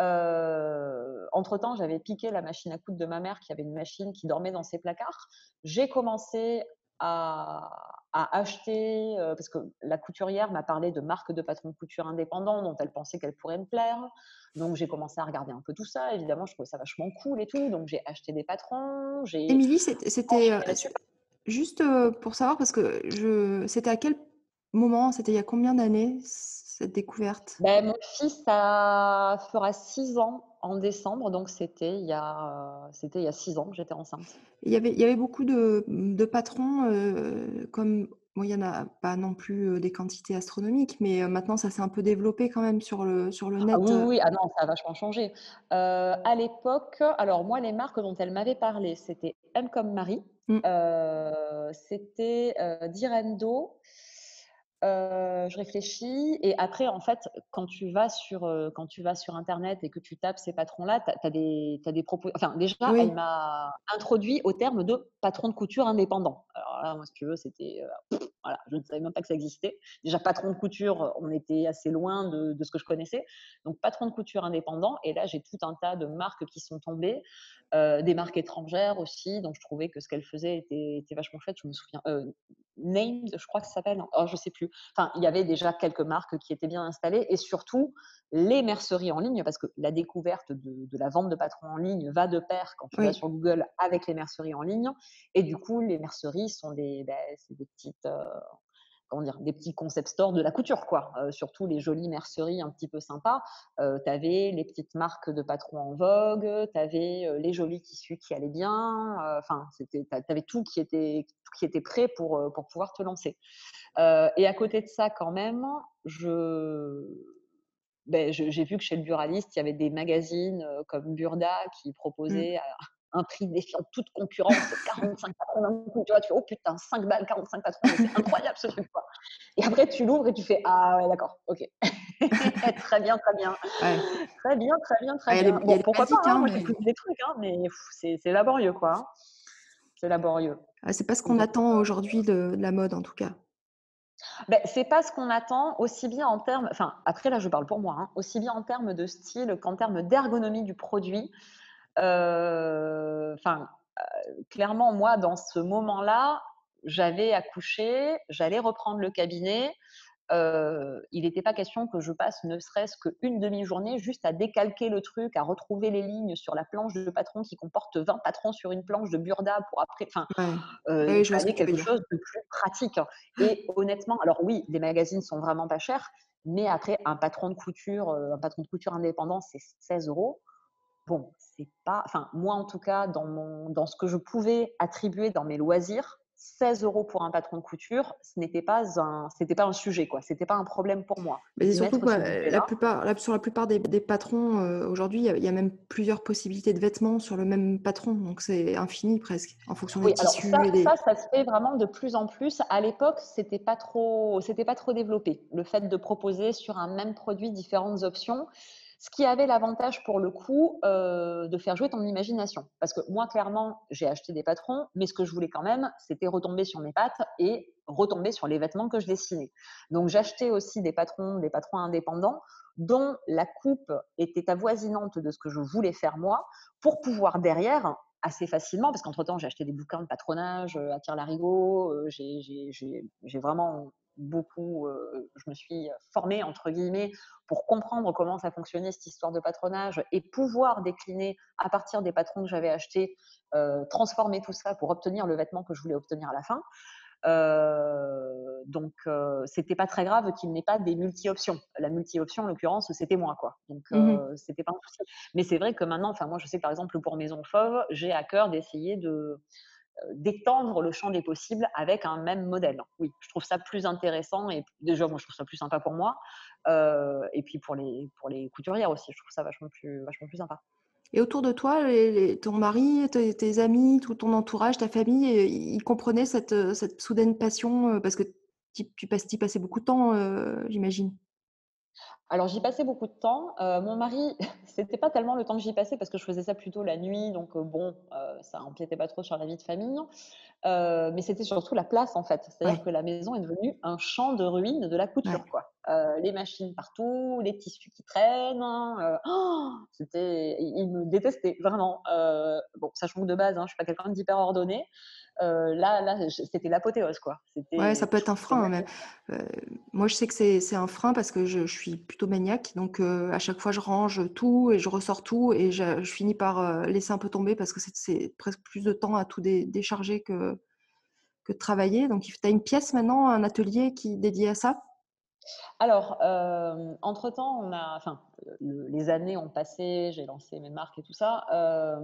Euh, entre-temps, j'avais piqué la machine à coudre de ma mère qui avait une machine qui dormait dans ses placards. J'ai commencé à, acheter, euh, parce que la couturière m'a parlé de marques de patrons de couture indépendants dont elle pensait qu'elles pourraient me plaire. Donc j'ai commencé à regarder un peu tout ça. Évidemment, je trouvais ça vachement cool et tout. Donc j'ai acheté des patrons. Émilie, c'était euh, juste pour savoir, parce que je, c'était à quel moment, c'était il y a combien d'années? Cette découverte? Ben, Mon fils ça fera six ans en décembre, donc c'était il, y a, c'était il y a six ans que j'étais enceinte. Il y avait, il y avait beaucoup de, de patrons, euh, comme bon, il n'y en a pas non plus euh, des quantités astronomiques, mais euh, maintenant ça s'est un peu développé quand même sur le, sur le ah net. oui, oui, ah non, ça a vachement changé. à l'époque, alors moi, les marques dont elle m'avait parlé, c'était M comme Marie, mmh. c'était Direndo, euh, je réfléchis et après, en fait, quand tu vas sur, euh, quand tu vas sur internet et que tu tapes ces patrons-là, tu as, des, des propos. Enfin, déjà, elle m'a introduit au terme de patron de couture indépendant. Alors là, moi, si tu veux, c'était. Euh, voilà, je ne savais même pas que ça existait. Déjà, patron de couture, on était assez loin de, de ce que je connaissais. Donc, patron de couture indépendant. Et là, j'ai tout un tas de marques qui sont tombées, des marques étrangères aussi. Donc, je trouvais que ce qu'elle faisait était, était, vachement chouette. Je me souviens. Named, je crois que ça s'appelle. Oh, je sais plus. Enfin, il y avait déjà quelques marques qui étaient bien installées et surtout les merceries en ligne, parce que la découverte de, la vente de patrons en ligne va de pair quand tu vas sur Google avec les merceries en ligne. Et du coup, les merceries sont des, ben, des petites, euh, dire, des petits concept stores de la couture, quoi. Euh, surtout les jolies merceries un petit peu sympas. Euh, tu avais les petites marques de patrons en vogue, tu avais les jolis tissus qui allaient bien. Enfin, tu avais tout qui était, qui était prêt pour, pour pouvoir te lancer. et à côté de ça, quand même, je, ben, j'ai vu que chez le buraliste, il y avait des magazines comme Burda qui mmh. proposaient un prix défiant toute concurrence, 45 patrons d'un coup. Tu vois, tu fais, oh putain, 5 balles, 45 patrons, c'est incroyable ce truc. Quoi. Et après, tu l'ouvres et tu fais, ah ouais, d'accord, ok. [laughs] très bien, très bien. Très bien, très bien, très bien. bon, pourquoi pas, hein, moi j'ai des trucs, hein, mais c'est laborieux, quoi. Hein. C'est laborieux. Ah, c'est pas ce qu'on attend aujourd'hui de, la mode, en tout cas. Ben, c'est pas ce qu'on attend aussi bien en termes, enfin après là je parle pour moi, hein, aussi bien en termes de style qu'en termes d'ergonomie du produit. Euh, enfin, euh, clairement, moi, dans ce moment-là, j'avais accouché, j'allais reprendre le cabinet. Euh, il n'était pas question que je passe ne serait-ce qu'une demi-journée juste à décalquer le truc, à retrouver les lignes sur la planche de patron qui comporte 20 patrons sur une planche de burda pour après. Enfin, ouais. il quelque chose de plus pratique. Et honnêtement, alors oui, les magazines sont vraiment pas chers, mais après, un patron de couture, un patron de couture indépendant, c'est 16 euros bon, c'est pas, enfin, moi en tout cas, dans, mon, dans ce que je pouvais attribuer dans mes loisirs, 16 euros pour un patron de couture, ce n'était pas un, c'était pas un sujet, quoi. C'était pas un problème pour moi. Mais surtout, la plupart, sur la plupart des, patrons, euh, aujourd'hui, il y, a même plusieurs possibilités de vêtements sur le même patron. Donc, c'est infini presque, en fonction des tissus. Ça, ça, ça, se fait vraiment de plus en plus. À l'époque, c'était pas trop, c'était pas trop développé. Le fait de proposer sur un même produit différentes options. Ce qui avait l'avantage pour le coup euh, de faire jouer ton imagination. Parce que moi, clairement, j'ai acheté des patrons, mais ce que je voulais quand même, c'était retomber sur mes pattes et retomber sur les vêtements que je dessinais. Donc j'achetais aussi des patrons, des patrons indépendants dont la coupe était avoisinante de ce que je voulais faire moi, pour pouvoir derrière assez facilement, parce qu'entre-temps, j'ai acheté des bouquins de patronage euh, à tire-larigot, euh, j'ai vraiment beaucoup, je me suis formée, entre guillemets, pour comprendre comment ça fonctionnait, cette histoire de patronage, et pouvoir décliner à partir des patrons que j'avais achetés, transformer tout ça pour obtenir le vêtement que je voulais obtenir à la fin. Euh, donc, c'était pas très grave qu'il n'ait pas des multi-options. La multi-option, en l'occurrence, c'était moi, quoi. Donc, mmh c'était pas un souci. Mais c'est vrai que maintenant, enfin, moi, je sais par exemple pour Maison Fauve, j'ai à cœur d'essayer de d'étendre le champ des possibles avec un même modèle. Oui, je trouve ça plus intéressant et déjà, moi, je trouve ça plus sympa pour moi. Euh, et puis pour les, pour les couturières aussi, je trouve ça vachement plus, vachement plus sympa. Et autour de toi, ton mari, tes, amis, tout ton entourage, ta famille, euh, ils comprenaient cette, cette soudaine passion parce que tu, passes, passais beaucoup de temps, j'imagine? Alors j'y passais beaucoup de temps. mon mari, [laughs] c'était pas tellement le temps que j'y passais parce que je faisais ça plutôt la nuit, donc bon, ça empiétait pas trop sur la vie de famille. mais c'était surtout la place en fait. C'est-à-dire que la maison est devenue un champ de ruines de la couture, quoi. les machines partout, les tissus qui traînent. Oh, [gasps] c'était, il me détestait vraiment. bon, sachant que de base, hein, je suis pas quelqu'un d'hyper ordonné. Euh, là, là c'était l'apothéose, quoi. Ouais, ça peut être un frein. Mais, euh, moi, je sais que c'est un frein parce que je, suis plutôt maniaque. Donc, euh, à chaque fois, je range tout et je ressors tout et je, finis par laisser un peu tomber parce que c'est presque plus de temps à tout décharger que, que de travailler. Donc, tu as une pièce maintenant, un atelier qui est dédié à ça? Alors, euh, entre-temps, on a, enfin, les années ont passé, j'ai lancé mes marques et tout ça. Euh,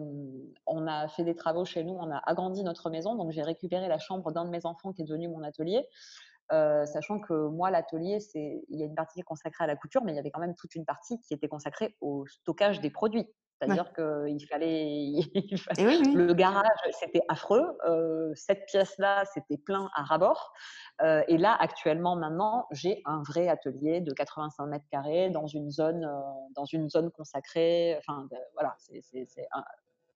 on a fait des travaux chez nous, on a agrandi notre maison, donc j'ai récupéré la chambre d'un de mes enfants qui est devenu mon atelier. Euh, sachant que moi, l'atelier, il y a une partie consacrée à la couture, mais il y avait quand même toute une partie qui était consacrée au stockage des produits. C'est-à-dire qu'il fallait, [laughs] le garage, c'était affreux. Euh, cette pièce-là, c'était plein à rabord. Euh, et là, actuellement, maintenant, j'ai un vrai atelier de 85 mètres carrés dans une zone, euh, dans une zone consacrée. Enfin, voilà, c'est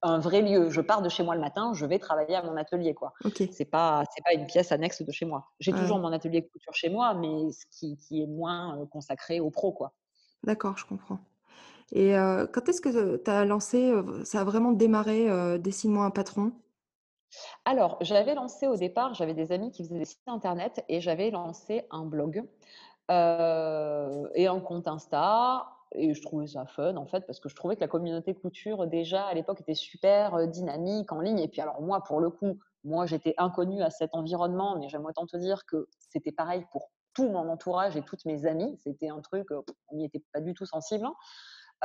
un, vrai lieu. Je pars de chez moi le matin, je vais travailler à mon atelier, quoi. C'est pas, c'est pas une pièce annexe de chez moi. J'ai toujours mon atelier de couture chez moi, mais ce qui, qui est moins consacré aux pros, quoi. D'accord, je comprends. Et quand est-ce que tu as lancé, ça a vraiment démarré, Dessine-moi un patron? Alors, j'avais lancé au départ, j'avais des amis qui faisaient des sites internet et j'avais lancé un blog, et un compte Insta et je trouvais ça fun en fait parce que je trouvais que la communauté couture déjà à l'époque était super, dynamique en ligne et puis alors moi pour le coup, moi j'étais inconnue à cet environnement mais j'aime autant te dire que c'était pareil pour tout mon entourage et toutes mes amies. C'était un truc, on n'y était pas du tout sensible, hein.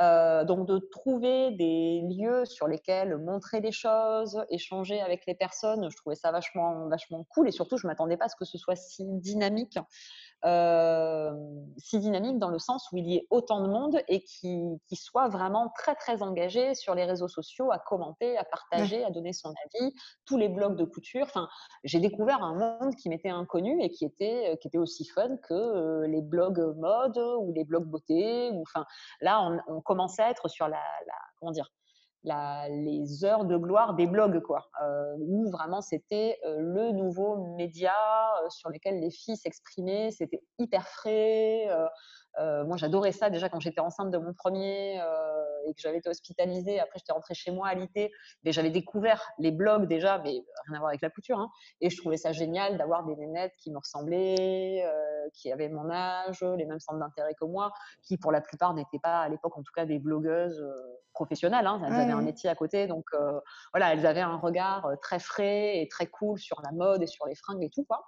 Euh, donc de trouver des lieux sur lesquels montrer des choses, échanger avec les personnes, je trouvais ça vachement, vachement cool et surtout je m'attendais pas à ce que ce soit si dynamique si dynamique dans le sens où il y ait autant de monde et qui, qui soit vraiment très très engagé sur les réseaux sociaux, à commenter, à partager, à donner son avis, tous les blogs de couture. Enfin, j'ai découvert un monde qui m'était inconnu et qui était, qui était aussi fun que les blogs mode ou les blogs beauté. Ou, enfin, là, on, on commençait à être sur la, la comment dire, les heures de gloire des blogs, quoi, euh, où vraiment c'était euh, le nouveau média euh, sur lequel les filles s'exprimaient, c'était hyper frais. Moi, j'adorais ça déjà quand j'étais enceinte de mon premier et que j'avais été hospitalisée. Après, j'étais rentrée chez moi à l'IT, mais j'avais découvert les blogs déjà, mais rien à voir avec la couture. Hein, et je trouvais ça génial d'avoir des nénettes qui me ressemblaient, qui avaient mon âge, les mêmes centres d'intérêt que moi, qui pour la plupart n'étaient pas à l'époque, en tout cas, des blogueuses professionnelles. Hein, elles avaient un métier à côté, donc voilà, elles avaient un regard très frais et très cool sur la mode et sur les fringues et tout. Quoi.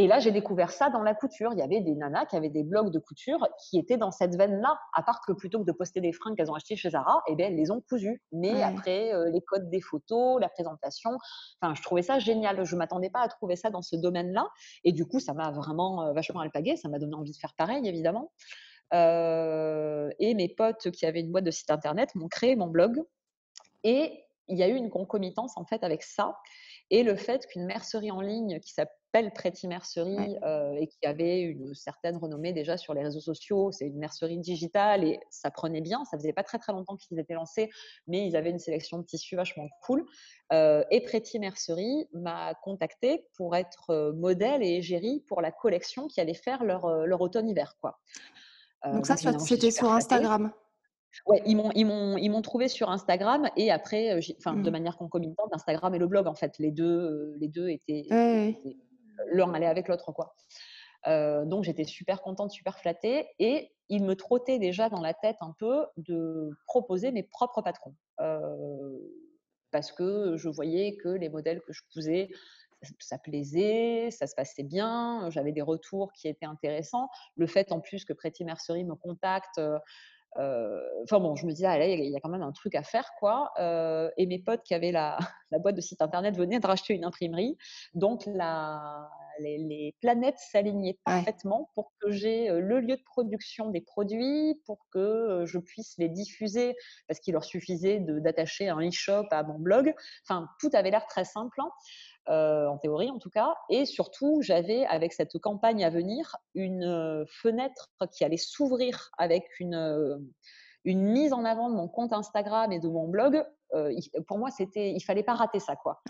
Et là, j'ai découvert ça dans la couture. Il y avait des nanas qui avaient des blogs de couture qui étaient dans cette veine-là, à part que plutôt que de poster des fringues qu'elles ont achetées chez Zara, eh bien, elles les ont cousues. Mais après, les codes des photos, la présentation, enfin, je trouvais ça génial. Je ne m'attendais pas à trouver ça dans ce domaine-là. Et du coup, ça m'a vraiment vachement alpagué. Ça m'a donné envie de faire pareil, évidemment et mes potes qui avaient une boîte de site internet m'ont créé mon blog. Et il y a eu une concomitance en fait avec ça et le fait qu'une mercerie en ligne qui s'appelle Pretty Mercerie et qui avait une certaine renommée déjà sur les réseaux sociaux, c'est une mercerie digitale et ça prenait bien. Ça faisait pas très très longtemps qu'ils étaient lancés, mais ils avaient une sélection de tissus vachement cool. et Pretty Mercerie m'a contacté pour être modèle et égérie pour la collection qui allait faire leur, leur automne-hiver quoi. Euh, donc ça, c'était sur Instagram? Ouais, ils m'ont, ils m'ont, ils m'ont trouvé sur Instagram et après, euh, enfin, de mmh. manière concomitante, Instagram et le blog en fait, les deux, euh, les deux étaient, l'un allait avec l'autre quoi. donc j'étais super contente, super flattée et il me trottait déjà dans la tête un peu de proposer mes propres patrons parce que je voyais que les modèles que je posais ça plaisait, ça se passait bien, j'avais des retours qui étaient intéressants. Le fait en plus que Pretty Mercerie me contacte, enfin bon, je me disais, il y, a quand même un truc à faire, quoi. et mes potes qui avaient [laughs] la, boîte de site internet venaient de racheter une imprimerie, donc la, les, planètes s'alignaient parfaitement pour que j'ai le lieu de production des produits, pour que je puisse les diffuser, parce qu'il leur suffisait d'attacher un e-shop à mon blog. Enfin, tout avait l'air très simple. Hein. en théorie en tout cas. Et surtout, j'avais avec cette campagne à venir une fenêtre qui allait s'ouvrir avec une, une mise en avant de mon compte Instagram et de mon blog pour moi, c'était, il fallait pas rater ça, quoi.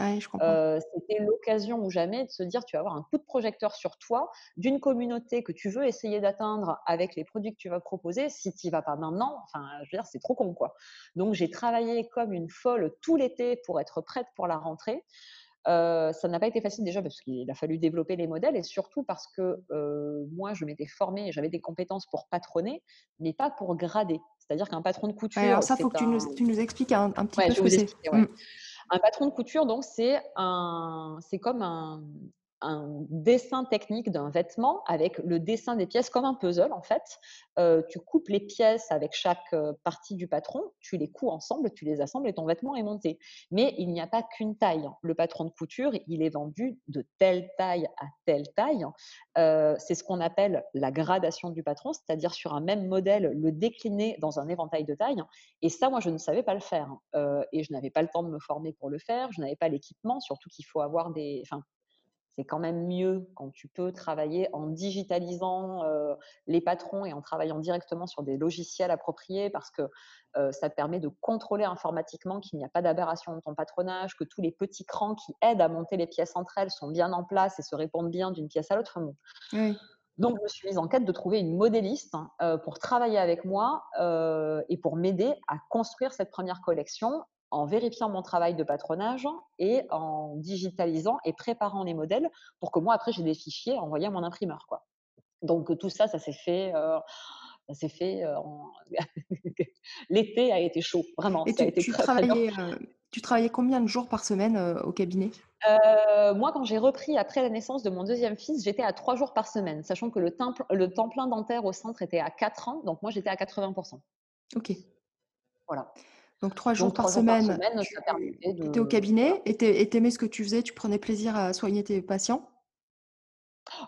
c'était l'occasion ou jamais de se dire, tu vas avoir un coup de projecteur sur toi d'une communauté que tu veux essayer d'atteindre avec les produits que tu vas proposer. Si tu vas pas maintenant, enfin, je veux dire, c'est trop con, quoi. Donc, j'ai travaillé comme une folle tout l'été pour être prête pour la rentrée. Ça n'a pas été facile déjà parce qu'il a fallu développer les modèles et surtout parce que moi, je m'étais formée et j'avais des compétences pour patronner, mais pas pour grader. C'est-à-dire qu'un patron de couture. alors ça, il faut que tu, nous, tu, nous, expliques un, un petit peu ce que c'est. Mmh. Un patron de couture, donc, c'est comme un, un dessin technique d'un vêtement avec le dessin des pièces comme un puzzle en fait. Euh, tu coupes les pièces avec chaque euh, partie du patron, tu les couds ensemble, tu les assembles et ton vêtement est monté. Mais il n'y a pas qu'une taille. Le patron de couture, il est vendu de telle taille à telle taille. Euh, c'est ce qu'on appelle la gradation du patron, c'est-à-dire sur un même modèle, le décliner dans un éventail de tailles. Et ça, moi, je ne savais pas le faire. et je n'avais pas le temps de me former pour le faire. Je n'avais pas l'équipement, surtout qu'il faut avoir des... c'est quand même mieux quand tu peux travailler en digitalisant les patrons et en travaillant directement sur des logiciels appropriés parce que ça te permet de contrôler informatiquement qu'il n'y a pas d'aberration dans ton patronage, que tous les petits crans qui aident à monter les pièces entre elles sont bien en place et se répondent bien d'une pièce à l'autre. Donc, je me suis mise en quête de trouver une modéliste hein, pour travailler avec moi et pour m'aider à construire cette première collection en vérifiant mon travail de patronage et en digitalisant et préparant les modèles pour que moi, après, j'ai des fichiers envoyés à mon imprimeur. Quoi. Donc, tout ça, ça s'est fait. Euh, ça s'est fait. Euh, [laughs] l'été a été chaud, vraiment. Et tu, travaillais, euh, tu, travaillais, combien de jours par semaine au cabinet? Moi, quand j'ai repris après la naissance de mon deuxième fils, j'étais à trois jours par semaine, sachant que le temps, le temps plein dentaire au centre était à 4 ans, donc moi j'étais à 80%. Ok. Voilà. Donc trois jours, par, semaine, tu étais au cabinet et tu aimais ce que tu faisais, tu prenais plaisir à soigner tes patients?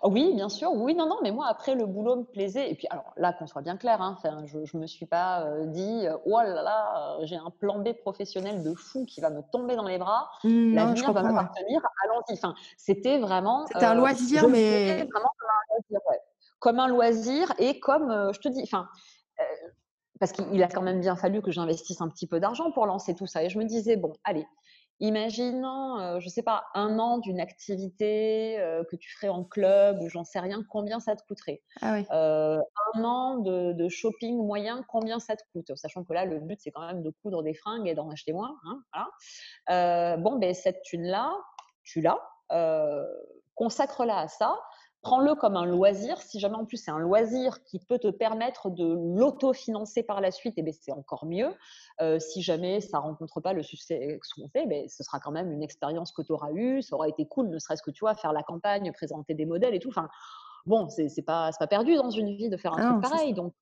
Oh oui, bien sûr. Oui, non, non, mais moi, après, le boulot me plaisait. Et puis, alors là, qu'on soit bien clair, hein, je ne me suis pas euh, dit, oh là là, j'ai un plan B professionnel de fou qui va me tomber dans les bras. Mmh, L'avenir va m'appartenir. Allons-y. Enfin, c'était vraiment. C'était un euh, loisir, mais. Vraiment comme un loisir, Comme un loisir et comme, euh, je te dis, enfin, parce qu'il a quand même bien fallu que j'investisse un petit peu d'argent pour lancer tout ça. Et je me disais, bon, allez, imaginons, euh, je ne sais pas, un an d'une activité euh, que tu ferais en club ou j'en sais rien, combien ça te coûterait? Ah euh, Un an de, shopping moyen, combien ça te coûte? Sachant que là, le but, c'est quand même de coudre des fringues et d'en acheter moins. Hein, bon, ben, cette thune-là, tu l'as, consacre-la à ça prends-le comme un loisir. Si jamais en plus c'est un loisir qui peut te permettre de l'autofinancer par la suite, et eh ben, c'est encore mieux. Euh, si jamais ça rencontre pas le succès escompté, ben, ce sera quand même une expérience que tu auras eue. Ça aura été cool, ne serait-ce que tu vois, faire la campagne, présenter des modèles et tout. Enfin, bon, c'est pas, pas perdu dans une vie de faire un truc pareil. Donc,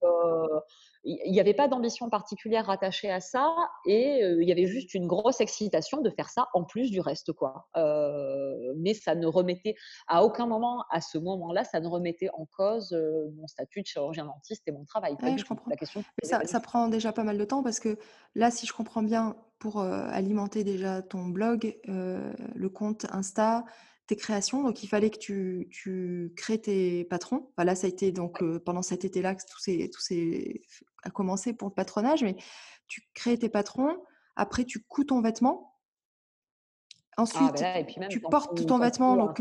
il n'y avait pas d'ambition particulière rattachée à ça et il y avait juste une grosse excitation de faire ça en plus du reste quoi. mais ça ne remettait à aucun moment à ce moment-là, ça ne remettait en cause mon statut de chirurgien dentiste et mon travail. je comprends. La question ça, ça, prend déjà pas mal de temps parce que là, si je comprends bien, pour alimenter déjà ton blog, le compte Insta, tes créations. Donc, il fallait que tu, tu crées tes patrons. là, ça a été donc pendant cet été-là que tout, ces, tout ces, a commencé pour le patronage. Mais tu crées tes patrons. Après, tu couds ton vêtement. Ah, Ensuite, tu portes tout ton vêtement. Donc,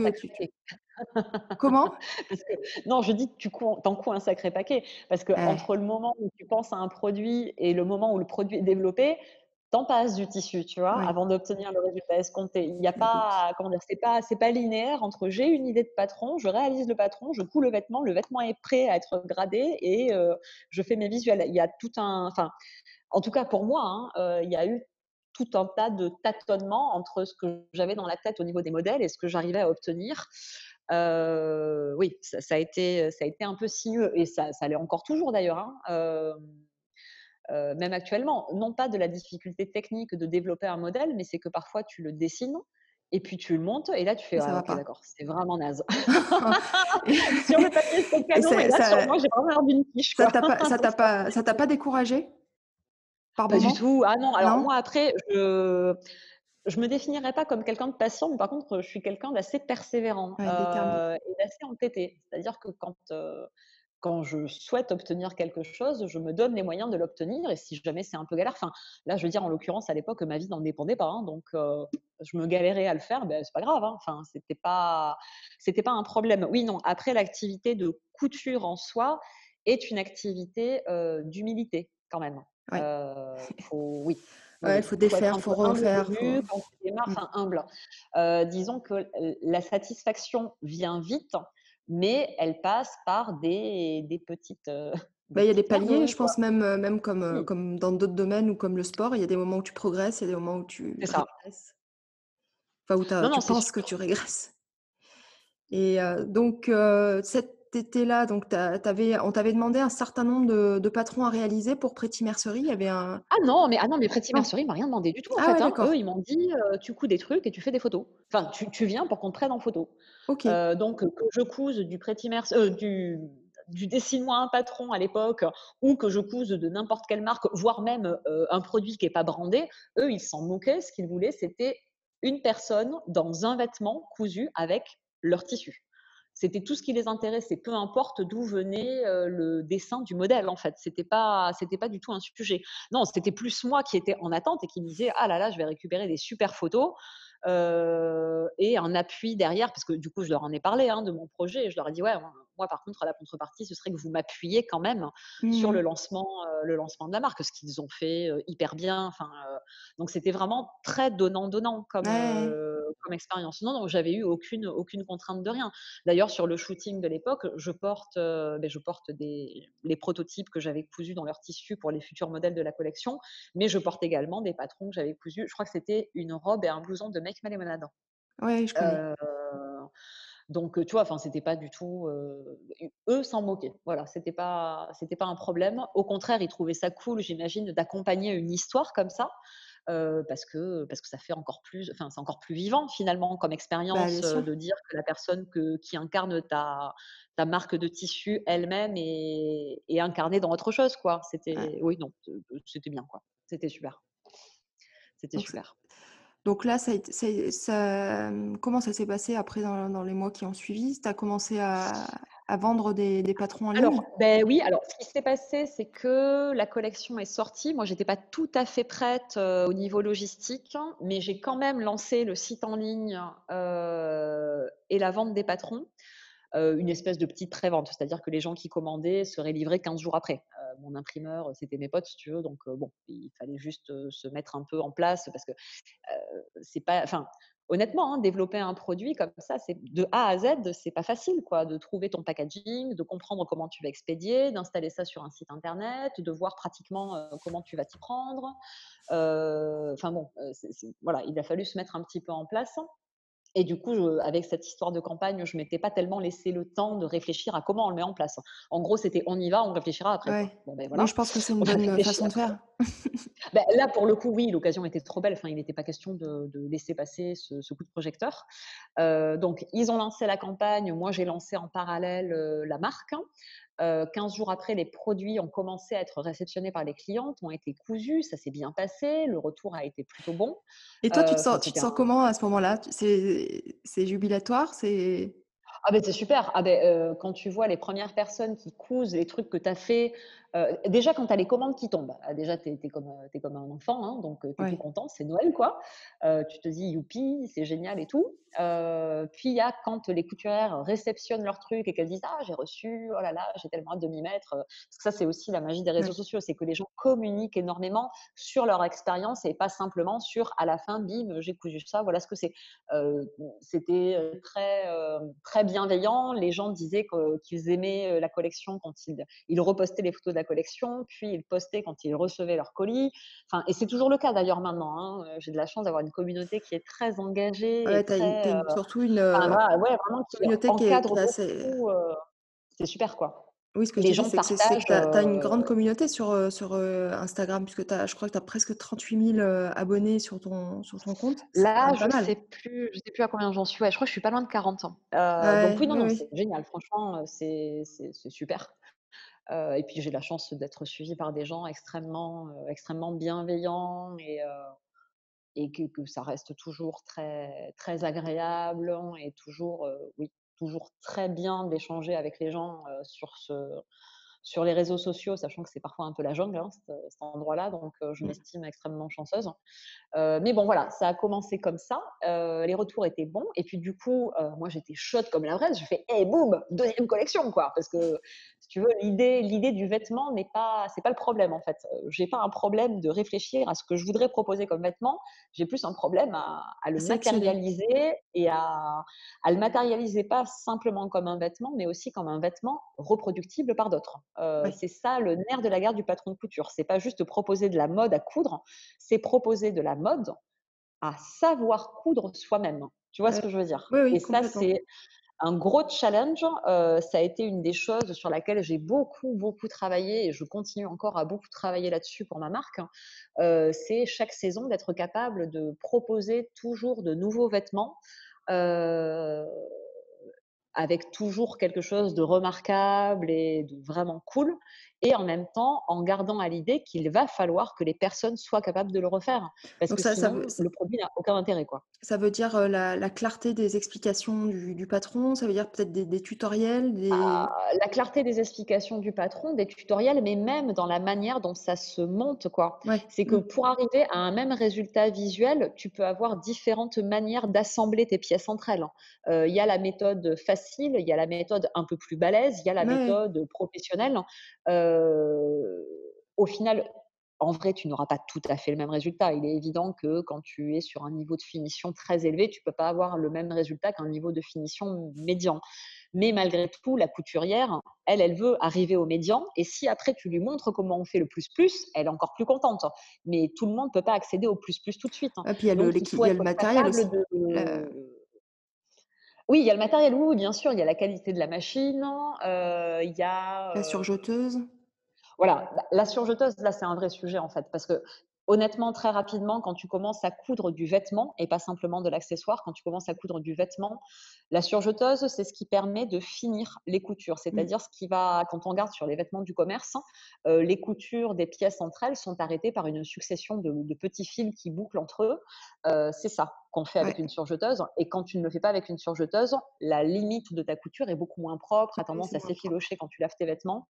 Comment? [laughs] Non, je dis que tu t'en couds un sacré paquet. Parce que entre le moment où tu penses à un produit et le moment où le produit est développé, t'en passes du tissu, tu vois, avant d'obtenir le résultat escompté. Il n'y a pas, comment dire, c'est pas, c'est pas linéaire entre j'ai une idée de patron, je réalise le patron, je couds le vêtement, le vêtement est prêt à être gradé et euh, je fais mes visuels. Il y a tout un, enfin, en tout cas pour moi, hein, euh, il y a eu tout un tas de tâtonnements entre ce que j'avais dans la tête au niveau des modèles et ce que j'arrivais à obtenir. Euh, oui, ça, a été, ça a été un peu sinueux et ça, ça l'est encore toujours d'ailleurs. Hein, euh, même actuellement, non pas de la difficulté technique de développer un modèle, mais c'est que parfois tu le dessines et puis tu le montes et là tu fais ah, ok d'accord c'est vraiment naze. [laughs] [laughs] Sur le papier c'est canon et, là sur moi j'ai vraiment l'air d'une quiche ça t'a pas [laughs] ça t'a pas ça t'a pas découragé par pas du tout. Ah non alors moi après je je me définirais pas comme quelqu'un de patient, mais par contre, je suis quelqu'un d'assez persévérant euh, et d'assez entêté. C'est-à-dire que quand, euh, quand je souhaite obtenir quelque chose, je me donne les moyens de l'obtenir. Et si jamais c'est un peu galère, enfin, là, je veux dire, en l'occurrence, à l'époque, ma vie n'en dépendait pas. Hein, donc, euh, je me galérais à le faire, ben, c'est pas grave. Hein, enfin, c'était pas, c'était pas un problème. Oui, non. Après, l'activité de couture en soi est une activité d'humilité quand même. [laughs] oui. Ouais, il faut défaire, il faut refaire. Quand tu démarres, mmh. humble. Euh, disons que la satisfaction vient vite, mais elle passe par des, des petites. Euh, [laughs] bah, il y a des paliers, je pense même, euh, même comme, comme dans d'autres domaines ou comme le sport, il y a des moments où tu progresses, il y a des moments où tu régresses. Enfin, où tu penses que tu régresses. Et donc, cette là, donc avais, on t'avait demandé un certain nombre de, patrons à réaliser pour Pretty Mercerie. Il y avait un. Ah non, mais, ah non, mais Pretty Mercerie m'a rien demandé du tout. En ah fait, hein. Eux, ils m'ont dit euh, tu couds des trucs et tu fais des photos. Enfin, tu, viens pour qu'on te prenne en photo. Euh, donc, que je couse du Pretty Mercerie, euh, du, du dessine-moi un patron à l'époque, ou que je couse de n'importe quelle marque, voire même un produit qui n'est pas brandé, eux, ils s'en moquaient. Ce qu'ils voulaient, c'était une personne dans un vêtement cousu avec leur tissu. C'était tout ce qui les intéressait, peu importe d'où venait le dessin du modèle en fait. C'était pas, pas du tout un sujet. Non, c'était plus moi qui étais en attente et qui me disais ah là là, je vais récupérer des super photos. Et un appui derrière, parce que du coup, je leur en ai parlé hein, de mon projet. Et je leur ai dit, ouais, moi, par contre, la contrepartie, ce serait que vous m'appuyiez quand même sur le mmh. lancement, le lancement de la marque, ce qu'ils ont fait hyper bien. Enfin, donc, c'était vraiment très donnant-donnant comme, comme expérience. Non, non, j'avais eu aucune, aucune contrainte de rien. D'ailleurs, sur le shooting de l'époque, je porte, ben, je porte des, les prototypes que j'avais cousus dans leur tissu pour les futurs modèles de la collection, mais je porte également des patrons que j'avais cousus. Je crois que c'était une robe et un blouson de Make Lemonade. Oui, je connais. Donc, tu vois, enfin, c'était pas du tout. eux s'en moquaient. Voilà, c'était pas, c'était pas un problème. Au contraire, ils trouvaient ça cool, j'imagine, d'accompagner une histoire comme ça. parce que parce que ça fait encore plus, enfin c'est encore plus vivant finalement comme bah, expérience de dire que la personne que, qui incarne ta ta marque de tissu elle-même est, est, incarnée dans autre chose quoi. C'était oui non c'était bien quoi. C'était super. C'était super. Donc là, comment ça s'est passé après dans, les mois qui ont suivi? Tu as commencé à, vendre des, patrons en ligne? Alors, ben Oui, alors ce qui s'est passé, c'est que la collection est sortie. Moi, je n'étais pas tout à fait prête au niveau logistique, mais j'ai quand même lancé le site en ligne et la vente des patrons. Une espèce de petite pré-vente, c'est-à-dire que les gens qui commandaient seraient livrés 15 jours après mon imprimeur, c'était mes potes, si tu veux. Donc, bon, il fallait juste se mettre un peu en place parce que c'est pas. Enfin, honnêtement, hein, développer un produit comme ça, c'est de A à Z, c'est pas facile, quoi. De trouver ton packaging, de comprendre comment tu vas expédier, d'installer ça sur un site internet, de voir pratiquement comment tu vas t'y prendre. Enfin bon, voilà, il a fallu se mettre un petit peu en place. Et du coup, avec cette histoire de campagne, je ne m'étais pas tellement laissé le temps de réfléchir à comment on le met en place. En gros, c'était on y va, on réfléchira après. Bon, ben, voilà. je pense que c'est une bonne façon de faire. [laughs] ben, là, pour le coup, oui, l'occasion était trop belle. Enfin, il n'était pas question de, laisser passer ce, coup de projecteur. Euh, donc, ils ont lancé la campagne. Moi, j'ai lancé en parallèle euh, la marque. 15 euh, jours après, les produits ont commencé à être réceptionnés par les clientes, ont été cousus, ça s'est bien passé, le retour a été plutôt bon. Et toi, tu te sens, tu te sens comment à ce moment-là? C'est jubilatoire c'est... Ah ben c'est super. Ah ben, quand tu vois les premières personnes qui cousent les trucs que tu as fait, déjà quand tu as les commandes qui tombent, ah, déjà tu es, comme, es comme un enfant, hein, donc tu es tout content, c'est Noël quoi. tu te dis youpi, c'est génial et tout. puis il y a quand les couturières réceptionnent leurs trucs et qu'elles disent ah j'ai reçu, oh là là, j'ai tellement hâte de m'y mettre. Parce que ça c'est aussi la magie des réseaux sociaux, c'est que les gens communiquent énormément sur leur expérience et pas simplement sur à la fin bim j'ai cousu ça, voilà ce que c'est. C'était très très bienveillant. Les gens disaient qu'ils aimaient la collection quand ils, ils repostaient les photos de la collection, puis ils postaient quand ils recevaient leur colis. Enfin, et c'est toujours le cas d'ailleurs maintenant. Hein. Euh, j'ai de la chance d'avoir une communauté qui est très engagée. Ouais, tu as, surtout une ouais, vraiment, communauté qui est assez. c'est super quoi. Oui, ce que les je gens c'est que tu as, une grande communauté sur, sur Instagram, puisque je crois que tu as presque 38 000 abonnés sur ton, sur ton compte. Là, je ne sais, plus, je sais plus à combien j'en suis. je crois que je suis pas loin de 40 ans. donc oui, non, non, c'est génial. Franchement, c'est super et puis j'ai la chance d'être suivie par des gens extrêmement, extrêmement bienveillants et, et que, que, ça reste toujours très, très agréable et toujours, oui, toujours très bien d'échanger avec les gens sur ce, sur les réseaux sociaux, sachant que c'est parfois un peu la jungle, hein, cet, endroit-là, donc je mmh. m'estime extrêmement chanceuse. mais bon, voilà, ça a commencé comme ça. les retours étaient bons. Et puis, du coup, moi, j'étais chaude comme la vraie. Je fais, hé, boum, deuxième collection, quoi. Parce que, si tu veux, l'idée, l'idée du vêtement n'est pas, c'est pas le problème, en fait. J'ai pas un problème de réfléchir à ce que je voudrais proposer comme vêtement. J'ai plus un problème à, le matérialiser et à, à le matérialiser pas simplement comme un vêtement, mais aussi comme un vêtement reproductible par d'autres. C'est ça le nerf de la guerre du patron de couture. C'est pas juste proposer de la mode à coudre, c'est proposer de la mode à savoir coudre soi-même. Tu vois ce que je veux dire? Et ça, c'est un gros challenge. ça a été une des choses sur laquelle j'ai beaucoup, beaucoup travaillé et je continue encore à beaucoup travailler là-dessus pour ma marque. c'est chaque saison d'être capable de proposer toujours de nouveaux vêtements avec toujours quelque chose de remarquable et de vraiment cool, et en même temps en gardant à l'idée qu'il va falloir que les personnes soient capables de le refaire. Parce que sinon, le produit n'a aucun intérêt. Quoi. Ça veut dire la, clarté des explications du, patron, ça veut dire peut-être des, tutoriels des... Ah, la clarté des explications du patron, des tutoriels, mais même dans la manière dont ça se monte. quoi. C'est que mmh. pour arriver à un même résultat visuel, tu peux avoir différentes manières d'assembler tes pièces entre elles. Il y a la méthode facile, il y a la méthode un peu plus balèze, il y a la méthode professionnelle au final, en vrai, tu n'auras pas tout à fait le même résultat. Il est évident que quand tu es sur un niveau de finition très élevé, tu ne peux pas avoir le même résultat qu'un niveau de finition médian. Mais malgré tout, la couturière, elle, elle veut arriver au médian. Et si après tu lui montres comment on fait le plus plus, elle est encore plus contente. Mais tout le monde ne peut pas accéder au plus plus tout de suite. Et hein. puis il y a, le, le matériel aussi. Oui, il y a le matériel, oui, bien sûr, il y a la qualité de la machine, euh, il y a... La euh, surjeteuse Voilà, la surjeteuse, là, c'est un vrai sujet, en fait, parce que honnêtement, très rapidement, quand tu commences à coudre du vêtement, et pas simplement de l'accessoire, quand tu commences à coudre du vêtement, la surjeteuse, c'est ce qui permet de finir les coutures. Mmh. C'est-à-dire ce qui va, quand on regarde sur les vêtements du commerce, euh, les coutures des pièces entre elles sont arrêtées par une succession de, petits fils qui bouclent entre eux. Euh, c'est ça qu'on fait avec une surjeteuse. Et quand tu ne le fais pas avec une surjeteuse, la limite de ta couture est beaucoup moins propre, a tendance à s'effilocher quand tu laves tes vêtements.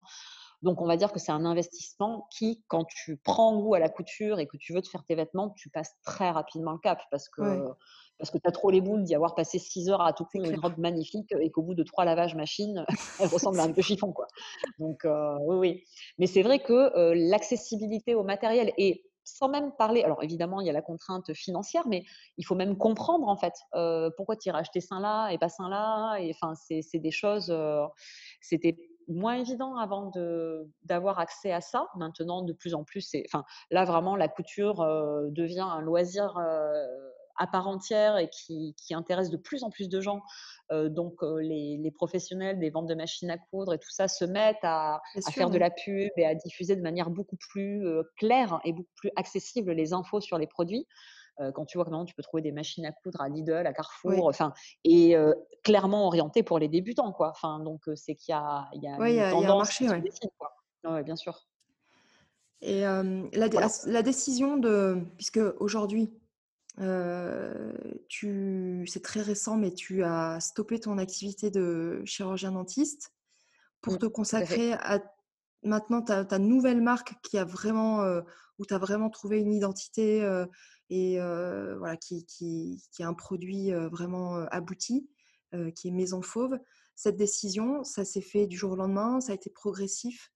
Donc, on va dire que c'est un investissement qui, quand tu prends goût à la couture et que tu veux te faire tes vêtements, tu passes très rapidement le cap parce que, parce que tu as trop les boules d'y avoir passé 6 heures à tout coudre une robe magnifique et qu'au bout de trois lavages machine, [laughs] elle ressemble à un peu chiffon. Quoi. Donc, euh, oui, oui. Mais c'est vrai que euh, l'accessibilité au matériel et sans même parler, alors évidemment, il y a la contrainte financière, mais il faut même comprendre en fait euh, pourquoi tu irais acheter ça là et pas ça là. Et enfin, c'est des choses, c'était moins évident avant d'avoir accès à ça. Maintenant, de plus en plus, c'est, enfin, là vraiment, la couture devient un loisir à part entière et qui, intéresse de plus en plus de gens. donc, les, professionnels des ventes de machines à coudre et tout ça se mettent à, faire de la pub et à diffuser de manière beaucoup plus claire et beaucoup plus accessible les infos sur les produits quand tu vois comment tu peux trouver des machines à coudre à Lidl, à Carrefour, enfin, et clairement orienté pour les débutants, quoi. Enfin, donc c'est qu'il y a, il y a une tendance qui se dessine, quoi. bien sûr. Et la, la, décision de, puisque aujourd'hui, tu, c'est très récent, mais tu as stoppé ton activité de chirurgien dentiste pour mmh, te consacrer à maintenant ta, ta, nouvelle marque qui a vraiment, où tu as vraiment trouvé une identité et voilà, qui, est un produit vraiment abouti, qui est Maison Fauve. Cette décision, ça s'est fait du jour au lendemain, ça a été progressif?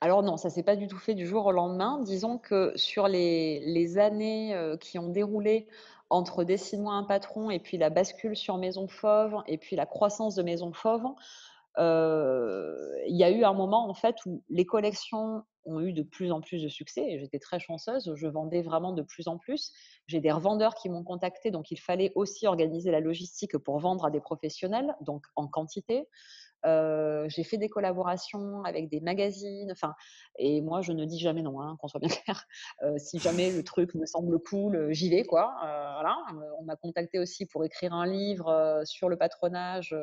Alors non, ça s'est pas du tout fait du jour au lendemain. Disons que sur les, les années qui ont déroulé entre Dessine-moi un patron et puis la bascule sur Maison Fauve et puis la croissance de Maison Fauve, il y a eu un moment en fait où les collections ont eu de plus en plus de succès et j'étais très chanceuse. Je vendais vraiment de plus en plus. J'ai des revendeurs qui m'ont contacté, donc il fallait aussi organiser la logistique pour vendre à des professionnels, donc en quantité. J'ai fait des collaborations avec des magazines, enfin, et moi je ne dis jamais non, hein, qu'on soit bien [laughs] clair. si jamais le truc me semble cool, j'y vais quoi. voilà. On m'a contacté aussi pour écrire un livre sur le patronage,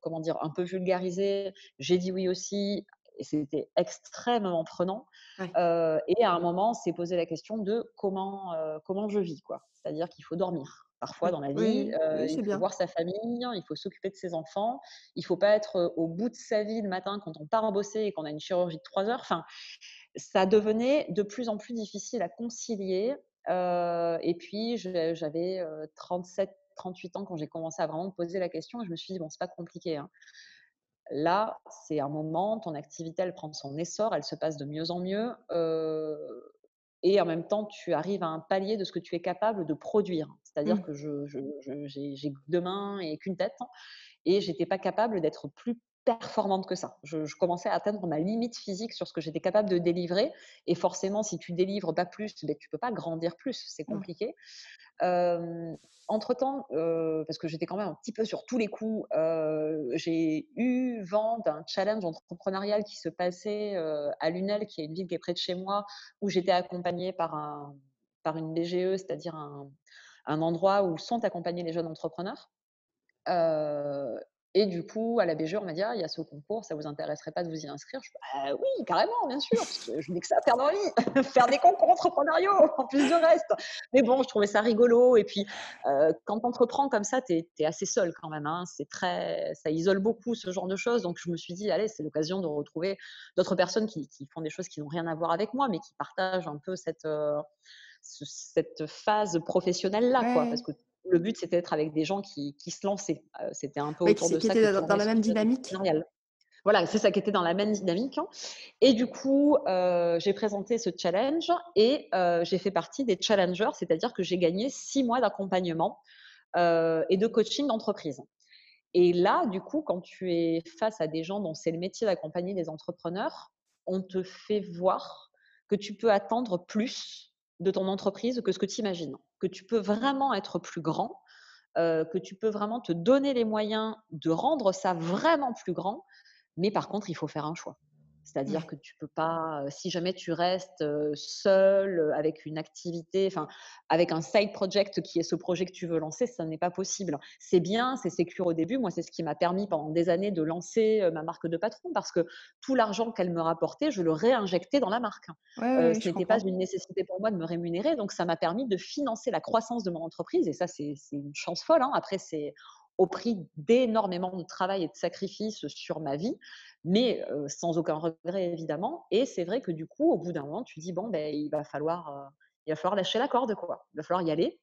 comment dire, un peu vulgarisé. J'ai dit oui aussi c'était extrêmement prenant. et à un moment, c'est posé la question de comment, comment je vis. quoi. C'est-à-dire qu'il faut dormir parfois dans la vie. il faut voir sa famille, il faut s'occuper de ses enfants. Il ne faut pas être au bout de sa vie le matin quand on part bosser et qu'on a une chirurgie de 3 heures. Enfin, ça devenait de plus en plus difficile à concilier. et puis, j'avais 37, 38 ans quand j'ai commencé à vraiment me poser la question et je me suis dit, bon, c'est pas compliqué. Hein. Là, c'est un moment, ton activité, elle prend son essor, elle se passe de mieux en mieux et en même temps, tu arrives à un palier de ce que tu es capable de produire. C'est-à-dire mmh. que j'ai deux mains et qu'une tête, et j'étais pas capable d'être plus performante que ça. Je, commençais à atteindre ma limite physique sur ce que j'étais capable de délivrer. Et forcément, si tu délivres pas plus, ben, tu peux pas grandir plus. C'est compliqué. entre-temps, parce que j'étais quand même un petit peu sur tous les coups, j'ai eu vent d'un challenge entrepreneurial qui se passait à Lunel, qui est une ville qui est près de chez moi, où j'étais accompagnée par, un, par une BGE, c'est-à-dire un, un, endroit où sont accompagnés les jeunes entrepreneurs. Et du coup, à la BG, on m'a dit «Ah, il y a ce concours, ça vous intéresserait pas de vous y inscrire? Je «Bah oui, carrément, bien sûr, je n'ai que ça à faire dans la vie, [laughs] faire des concours entrepreneuriaux [laughs] en plus du reste. Mais bon, je trouvais ça rigolo. Et puis, quand tu entreprends comme ça, tu es, assez seul quand même. Hein. C'est très, ça isole beaucoup ce genre de choses. Donc, je me suis dit allez, c'est l'occasion de retrouver d'autres personnes qui, font des choses qui n'ont rien à voir avec moi, mais qui partagent un peu cette, cette phase professionnelle là, quoi. Parce que le but, c'était d'être avec des gens qui, se lançaient. c'était un peu autour de qui ça. Étaient dans, la même dynamique. Voilà, c'est ça qui était dans la même dynamique. Hein. Et du coup, j'ai présenté ce challenge et j'ai fait partie des challengers, c'est-à-dire que j'ai gagné six mois d'accompagnement et de coaching d'entreprise. Et là, du coup, quand tu es face à des gens dont c'est le métier d'accompagner des entrepreneurs, on te fait voir que tu peux attendre plus de ton entreprise que ce que tu imagines que tu peux vraiment être plus grand, que tu peux vraiment te donner les moyens de rendre ça vraiment plus grand, mais par contre, il faut faire un choix. C'est-à-dire que tu peux pas, si jamais tu restes seul avec une activité, enfin avec un side project qui est ce projet que tu veux lancer, ça n'est pas possible. C'est bien, c'est sécure au début. Moi, c'est ce qui m'a permis pendant des années de lancer ma marque de patron parce que tout l'argent qu'elle me rapportait, je le réinjectais dans la marque. ce n'était pas une nécessité pour moi de me rémunérer, donc ça m'a permis de financer la croissance de mon entreprise. Et ça, c'est une chance folle. Hein. Après, c'est au prix d'énormément de travail et de sacrifices sur ma vie, mais sans aucun regret évidemment. Et c'est vrai que du coup, au bout d'un moment, tu dis bon, ben, il va falloir, il va falloir lâcher la corde, quoi. Il va falloir y aller.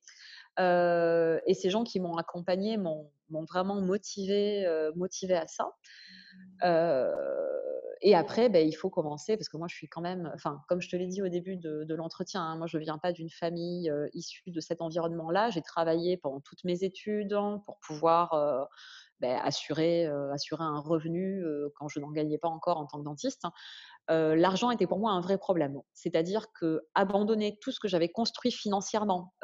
et ces gens qui m'ont accompagné m'ont vraiment motivé, motivé à ça. Et après, ben, il faut commencer parce que moi, je suis quand même, enfin, comme je te l'ai dit au début de, l'entretien, hein, moi, je ne viens pas d'une famille issue de cet environnement-là. J'ai travaillé pendant toutes mes études hein, pour pouvoir ben, assurer, assurer un revenu quand je n'en gagnais pas encore en tant que dentiste. Hein. L'argent était pour moi un vrai problème. C'est-à-dire que abandonner tout ce que j'avais construit financièrement,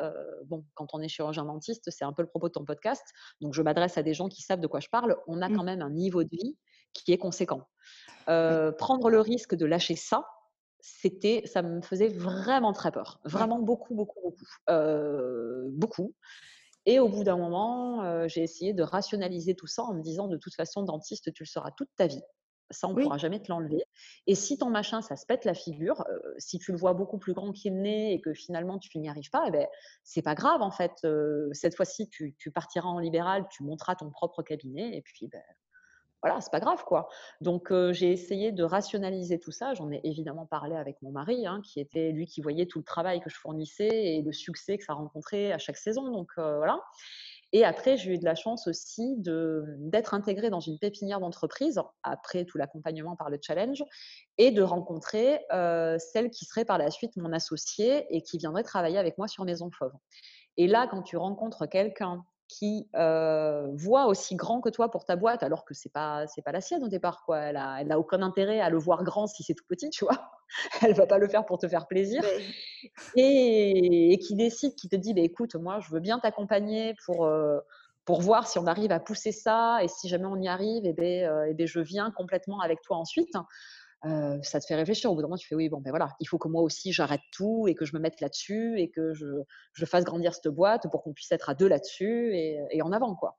bon, quand on est chirurgien dentiste, c'est un peu le propos de ton podcast, donc je m'adresse à des gens qui savent de quoi je parle, on a mmh. quand même un niveau de vie qui est conséquent. Prendre le risque de lâcher ça, c'était, ça me faisait vraiment très peur, vraiment beaucoup, beaucoup, beaucoup, beaucoup. Et au bout d'un moment, j'ai essayé de rationaliser tout ça en me disant de toute façon, dentiste, tu le seras toute ta vie. Ça, on ne pourra jamais te l'enlever. Et si ton machin, ça se pète la figure, si tu le vois beaucoup plus grand qu'il n'est et que finalement tu n'y arrives pas, eh ben, c'est pas grave en fait. cette fois-ci, tu, tu, partiras en libéral, tu monteras ton propre cabinet et puis ben, voilà, c'est pas grave quoi. Donc j'ai essayé de rationaliser tout ça. J'en ai évidemment parlé avec mon mari, hein, qui était lui qui voyait tout le travail que je fournissais et le succès que ça rencontrait à chaque saison. Donc voilà. Et après, j'ai eu de la chance aussi d'être intégrée dans une pépinière d'entreprise, après tout l'accompagnement par le challenge, et de rencontrer celle qui serait par la suite mon associée et qui viendrait travailler avec moi sur Maison Fauve. Et là, quand tu rencontres quelqu'un qui voit aussi grand que toi pour ta boîte, alors que c'est pas c'est pas la sienne au départ quoi. Elle a, elle a aucun intérêt à le voir grand si c'est tout petit, tu vois. [laughs] Elle va pas le faire pour te faire plaisir. Et, qui décide, qui te dit, bah, écoute, moi je veux bien t'accompagner pour pour voir si on arrive à pousser ça et si jamais on y arrive, et eh ben, et ben je viens complètement avec toi ensuite ça te fait réfléchir. Au bout d'un moment, tu fais oui, bon, ben voilà, il faut que moi aussi j'arrête tout et que je me mette là-dessus et que je, je fasse grandir cette boîte pour qu'on puisse être à deux là-dessus et, en avant, quoi.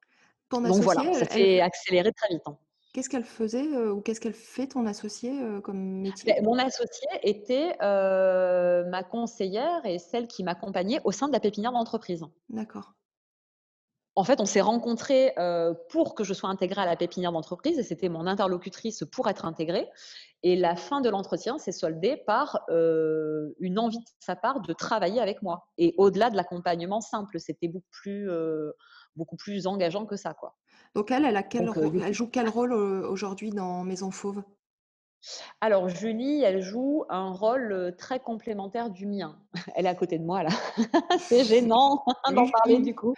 Donc voilà, ça fait accélérer très vite. Hein. Qu'est-ce qu'elle faisait, ou qu'est-ce qu'elle fait ton associée, comme métier? Beh, mon associée était, ma conseillère et celle qui m'accompagnait au sein de la pépinière d'entreprise. D'accord. En fait, on s'est rencontrés, heu, pour que je sois intégrée à la pépinière d'entreprise et c'était mon interlocutrice pour être intégrée et la fin de l'entretien s'est soldée par, heu, une envie de sa part de travailler avec moi et au-delà de l'accompagnement simple, c'était beaucoup plus, heu, beaucoup plus engageant que ça, quoi. Donc elle, elle a quel Donc, heu, rô du elle joue quel rôle, aujourd'hui dans Maison Fauve? Alors Julie, elle joue un rôle, très complémentaire du mien. [laughs] Elle est à côté de moi là, [laughs] c'est gênant [laughs] d'en parler du coup.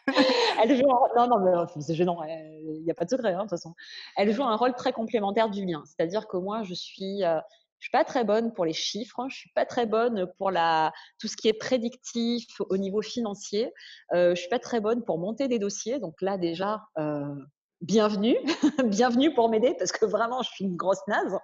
Elle joue un non, non, mais c'est gênant, il y a pas de secret, hein, de toute façon. Elle joue un rôle très complémentaire du mien. C'est-à-dire que moi je suis, je suis pas très bonne pour les chiffres, je suis pas très bonne pour la tout ce qui est prédictif au niveau financier. Heu, je suis pas très bonne pour monter des dossiers, donc là déjà, bienvenue, [laughs] bienvenue pour m'aider parce que vraiment je suis une grosse naze.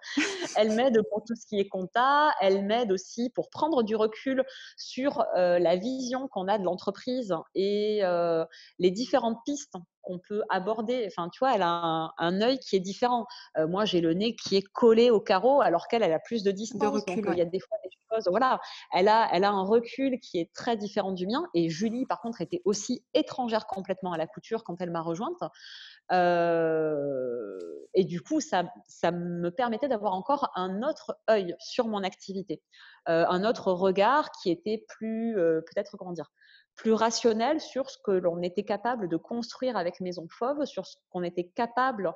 Elle m'aide pour tout ce qui est compta, elle m'aide aussi pour prendre du recul sur, heu, la vision qu'on a de l'entreprise et heu, les différentes pistes qu'on peut aborder. Enfin, tu vois, elle a un un œil qui est différent. Heu, moi, j'ai le nez qui est collé au carreau alors qu'elle, elle a plus de De distance. Donc, recul, heu, il y a des fois des choses voilà, elle a elle a un recul qui est très différent du mien et Julie, par contre, était aussi étrangère complètement à la couture quand elle m'a rejointe. Heu et du coup, ça ça me permettait d'avoir encore un autre œil sur mon activité, heu, un autre regard qui était plus, heu, peut-être, comment dire? Plus rationnel sur ce que l'on était capable de construire avec Maison Fauve, sur ce qu'on était capable,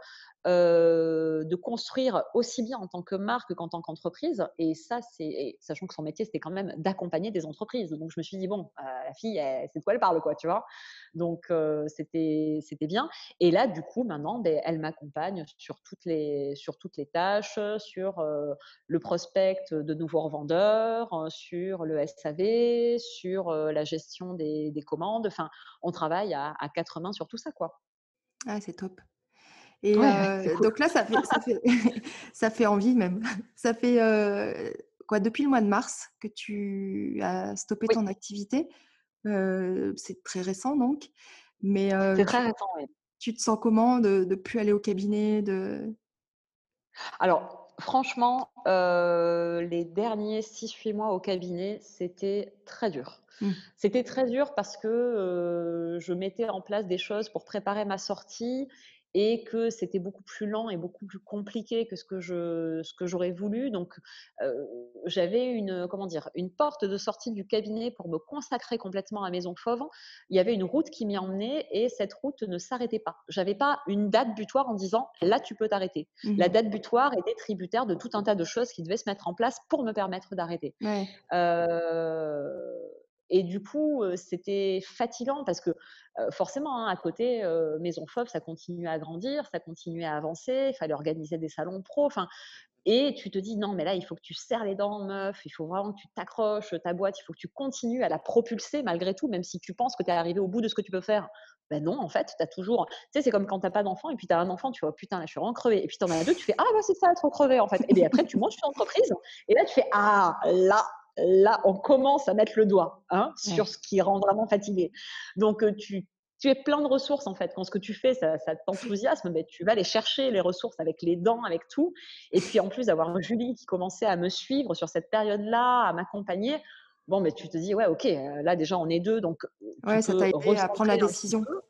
heu, de construire aussi bien en tant que marque qu'en tant qu'entreprise et ça, c'est sachant que son métier, c'était quand même d'accompagner des entreprises. Donc je me suis dit: «Bon, heu, la fille, sait de quoi elle parle, quoi», tu vois? Donc heu, c'était bien et là, du coup, maintenant, beh, elle m'accompagne sur toutes les sur toutes les tâches, sur, heu, le prospect de nouveaux revendeurs, sur le SAV, sur, la gestion des des commandes. Enfin, on travaille à à 4 mains sur tout ça, quoi. Ah, c'est top et Ouais, cool. donc là, ça fait ça fait [laughs] ça fait envie même. Ça fait, heu, quoi, depuis le mois de mars que tu as stoppé Oui, ton activité? Heu, c'est très récent donc, mais c'est très tu récent, oui. tu te sens comment de de plus aller au cabinet, de Alors, franchement, les derniers six-huit mois au cabinet, c'était très dur. mmh, C'était très dur parce que, je mettais en place des choses pour préparer ma sortie et que c'était beaucoup plus lent et beaucoup plus compliqué que ce que je ce que j'aurais voulu. Donc, j'avais une, comment dire? Une porte de sortie du cabinet pour me consacrer complètement à Maison Fauve. Il y avait une route qui m'y emmenait et cette route ne s'arrêtait pas. J'avais pas une date butoir en disant: «Là, tu peux t'arrêter». La mmh date butoir était tributaire de tout un tas de choses qui devaient se mettre en place pour me permettre d'arrêter. Ouais. Et du coup, c'était fatigant parce que, forcément, hein, à côté, Maison Fauve, ça continuait à grandir, ça continuait à avancer, il fallait organiser des salons pro, enfin et tu te dis: «Non, mais là, il faut que tu serres les dents, meuf, il faut vraiment que tu t'accroches, ta boîte, il faut que tu continues à la propulser malgré tout, même si tu penses que tu es arrivé au bout de ce que tu peux faire». Ben non, en fait, tu as toujours tu sais, c'est comme quand tu as pas d'enfant et puis tu as un enfant, tu vois: «Putain, là, je suis vraiment crevée» et puis tu en as 2, tu fais: «Ah bah, c'est ça, trop crevée, en fait» et bien après, tu montes une entreprise et là, tu fais: «Ah, là là, on commence à mettre le doigt, hein, sur Ouais. ce qui rend vraiment fatigué». Donc heu, tu tu es plein de ressources, en fait. Quand ce que tu fais, ça ça t'enthousiasme, beh, tu vas aller chercher les ressources avec les dents, avec tout et puis en plus d'avoir Julie qui commençait à me suivre sur cette période-là, à m'accompagner, bon, mais tu te dis: «Ouais, OK, heu, là déjà on est 2 donc tu Ouais, ça t'a aidé à prendre la décision. peu».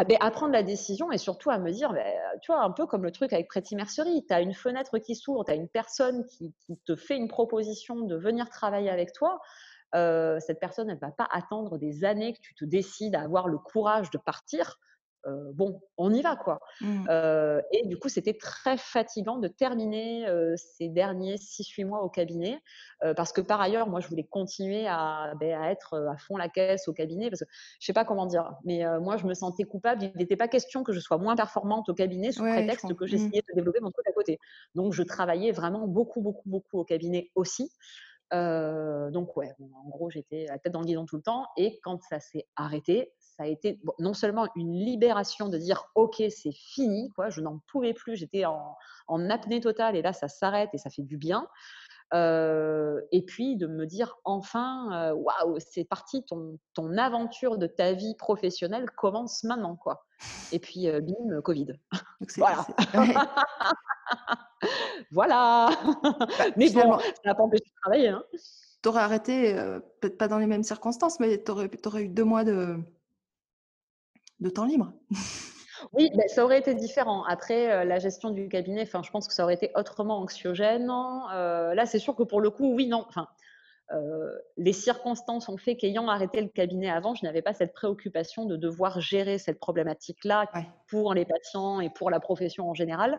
Ah beh, à prendre la décision et surtout à me dire, beh, tu vois, un peu comme le truc avec Pretty Mercerie, tu as une fenêtre qui s'ouvre, tu as une personne qui te fait une proposition de venir travailler avec toi, heu, cette personne, elle va pas attendre des années que tu te décides à avoir le courage de partir. Bon, on y va, quoi. Mmh. Et du coup, c'était très fatigant de terminer, ces derniers six-huit mois au cabinet, parce que par ailleurs, moi, je voulais continuer à, beh, à être, à fond la caisse au cabinet parce que je sais pas comment dire, mais moi, je me sentais coupable. Il n'était pas question que je sois moins performante au cabinet sous Ouais, prétexte que Mmh. j'essayais de développer mon truc à côté. Donc je travaillais vraiment beaucoup, beaucoup, beaucoup au cabinet aussi. Donc ouais, en gros, j'étais la tête dans le guidon tout le temps et quand ça s'est arrêté, ça a été bon, non seulement une libération de dire: «OK, c'est fini», quoi, je n'en pouvais plus, j'étais en en apnée totale et là, ça s'arrête et ça fait du bien. et puis de me dire enfin, waouh, c'est parti, ton, ton aventure de ta vie professionnelle commence maintenant, quoi. Et puis, bim, Covid. [laughs] voilà. [laughs] voilà. Bah, mais bon, ça n'a pas empêché de travailler. Hein. Tu aurais arrêté, peut-être pas dans les mêmes circonstances, mais tu aurais, aurais, eu deux mois de, de temps libre. Oui, ben, ça aurait été différent. Après, la gestion du cabinet, enfin, je pense que ça aurait été autrement anxiogène. là, c'est sûr que pour le coup, oui, non. Enfin, les circonstances ont fait qu'ayant arrêté le cabinet avant, je n'avais pas cette préoccupation de devoir gérer cette problématique-là pour les patients et pour la profession en général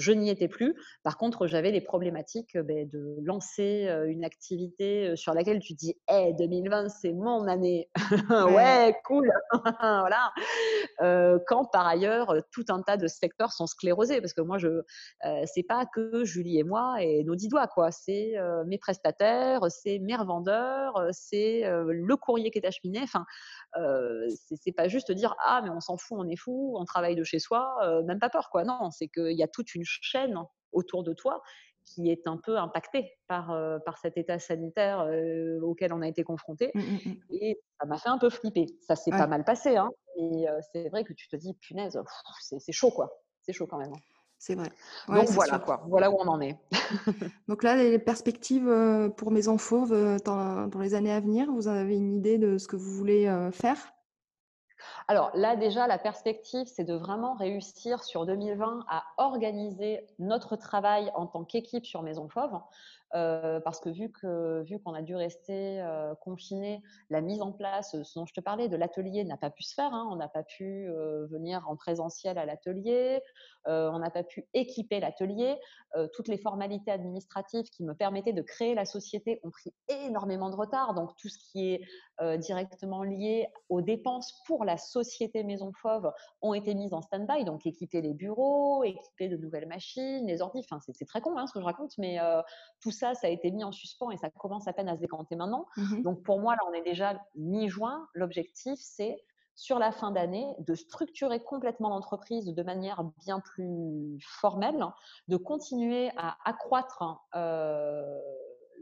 je n'y étais plus. Par contre, j'avais les problématiques ben, de lancer une activité sur laquelle tu dis hey, 2020, c'est mon année. [laughs] ouais, cool. [laughs] voilà. quand par ailleurs, tout un tas de secteurs sont sclérosés. Parce que moi, je c'est pas que Julie et moi et nos dix doigts. quoi. C'est mes prestataires, c'est mes revendeurs, c'est le courrier qui est acheminé. Enfin, c'est pas juste dire ah, mais on s'en fout, on est fou, on travaille de chez soi, même pas peur. quoi. Non, c'est qu'il y a toute une chaîne autour de toi qui est un peu impactée par, euh, par cet état sanitaire euh, auquel on a été confronté. Mmh, mmh, mmh. Et ça m'a fait un peu flipper. Ça s'est pas mal passé, hein, mais euh, c'est vrai que tu te dis, punaise, c'est chaud, quoi. C'est chaud quand même. Hein. C'est vrai. Donc voilà, quoi. Voilà où on en est. [laughs] Donc là, les perspectives pour Maison Fauve dans, dans, les années à venir, vous avez une idée de ce que vous voulez faire? Alors là, déjà, la perspective, c'est de vraiment réussir sur 2020 à organiser notre travail en tant qu'équipe sur Maison Fauve. Euh, parce que vu que vu qu'on a dû rester euh, confiné, la mise en place, ce dont je te parlais, de l'atelier n'a pas pu se faire. Hein. On n'a pas pu euh, venir en présentiel à l'atelier, on n'a pas pu équiper l'atelier. toutes les formalités administratives qui me permettaient de créer la société ont pris énormément de retard. Donc tout ce qui est directement lié aux dépenses pour la société Maison Fauve ont été mises en stand-by. Donc équiper les bureaux, équiper de nouvelles machines, les ordi. Enfin c'est très con hein, ce que je raconte, mais tout ça, ça a été mis en suspens et ça commence à peine à se décanter maintenant. Mmh Donc pour moi, là, on est déjà mi-juin. L'objectif, c'est sur la fin d'année de structurer complètement l'entreprise de manière bien plus formelle, de continuer à accroître euh,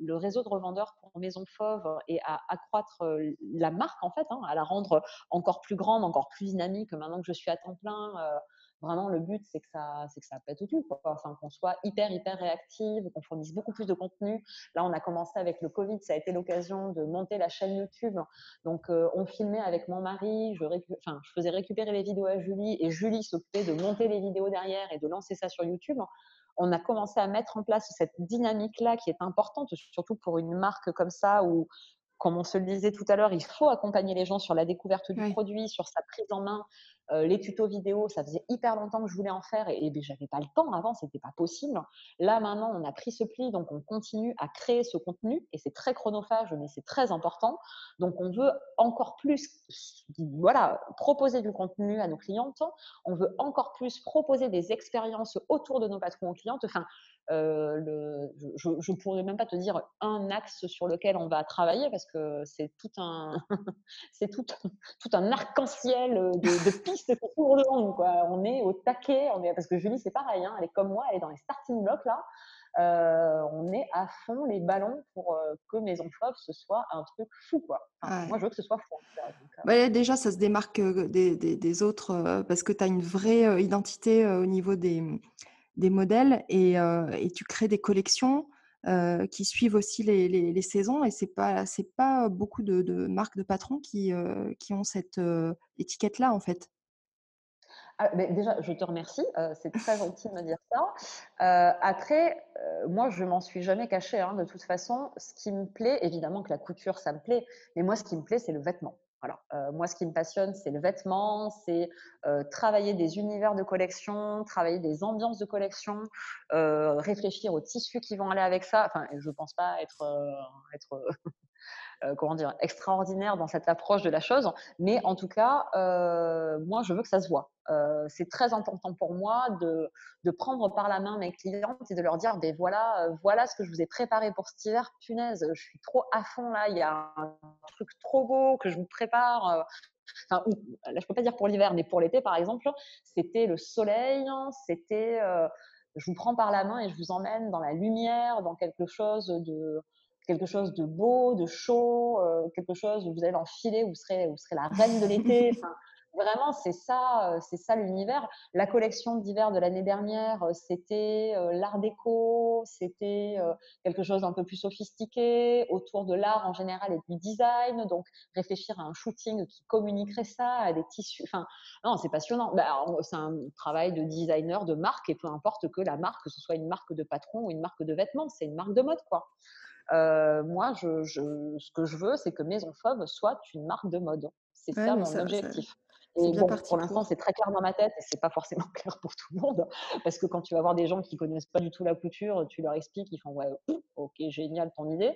le réseau de revendeurs pour Maison Fauve et à accroître euh, la marque en fait, hein, à la rendre encore plus grande, encore plus dynamique. Maintenant que je suis à temps plein, euh, Vraiment, le but, c'est que ça, c'est que ça pète tout, quoi. Enfin, qu'on soit hyper, hyper réactive, qu'on fournisse beaucoup plus de contenu. Là, on a commencé avec le Covid, ça a été l'occasion de monter la chaîne YouTube. Donc, euh, on filmait avec mon mari, je, enfin, je faisais récupérer les vidéos à Julie et Julie s'occupait de monter les vidéos derrière et de lancer ça sur YouTube. On a commencé à mettre en place cette dynamique-là qui est importante, surtout pour une marque comme ça où comme on se le disait tout à l'heure, il faut accompagner les gens sur la découverte du produit, sur sa prise en main, euh, les tutos vidéo, ça faisait hyper longtemps que je voulais en faire et, et ben, j'avais pas le temps avant, c'était pas possible. Là maintenant, on a pris ce pli, donc on continue à créer ce contenu et c'est très chronophage, mais c'est très important. Donc on veut encore plus, voilà, proposer du contenu à nos clientes. On veut encore plus proposer des expériences autour de nos patrons clientes. Enfin, euh, le, je ne pourrais même pas te dire un axe sur lequel on va travailler parce que c'est tout un, [laughs] c'est tout, tout un arc-en-ciel de, de [laughs] pistes qui s'ouvrent devant nous. Quoi. On est au taquet, on est, parce que Julie, c'est pareil, hein, elle est comme moi, elle est dans les starting blocks là. Euh, on est à fond les ballons pour euh, que Maison Fauve ce soit un truc fou. Quoi. Moi, je veux que ce soit fou. Euh. déjà, ça se démarque des, des, des autres parce que tu as une vraie identité au niveau des, des modèles et, et, tu crées des collections qui suivent aussi les, les, saisons et c'est pas c'est pas beaucoup de, de, marques de patrons qui, qui ont cette étiquette là en fait. Ah, déjà, je te remercie. c'est très gentil de me dire ça. après, moi, je m'en suis jamais cachée. Hein, de toute façon, ce qui me plaît, évidemment que la couture, ça me plaît, mais moi, ce qui me plaît, c'est le vêtement. Voilà. moi, ce qui me passionne, c'est le vêtement, c'est travailler des univers de collection, travailler des ambiances de collection, réfléchir aux tissus qui vont aller avec ça. Enfin, je pense pas être, être [laughs] euh, comment dire, extraordinaire dans cette approche de la chose. Mais en tout cas, euh, moi, je veux que ça se voit. Euh, c'est très important pour moi de, prendre par la main mes clientes et de leur dire, ben voilà, voilà ce que je vous ai préparé pour cet hiver. Punaise, je suis trop à fond là. Il y a un truc trop beau que je vous prépare. Enfin, là, je peux pas dire pour l'hiver, mais pour l'été, par exemple, c'était le soleil, c'était je vous prends par la main et je vous emmène dans la lumière, dans quelque chose de quelque chose de beau, de chaud, euh, quelque chose où vous allez l'enfiler, vous serez, vous serez la reine de l'été. [laughs] Vraiment, c'est ça, euh, c'est ça l'univers. La collection d'hiver de l'année dernière, euh, c'était l'art déco, c'était quelque chose d'un peu plus sophistiqué autour de l'art en général et du design. Donc, réfléchir à un shooting qui communiquerait ça, à des tissus. Enfin, non, c'est passionnant. Bah, c'est un travail de designer, de marque, et peu importe que la marque, que ce soit une marque de patron ou une marque de vêtements, c'est une marque de mode, quoi. Moi, je, ce que je veux, c'est que Maison Fauve soit une marque de mode. C'est ça mon objectif. Et bon, pour l'instant, c'est très clair dans ma tête et c'est pas forcément [laughs] clair pour tout le monde. Parce que quand tu vas voir des gens qui connaissent pas du tout la couture, tu leur expliques, ils font ouais, ok, génial ton idée.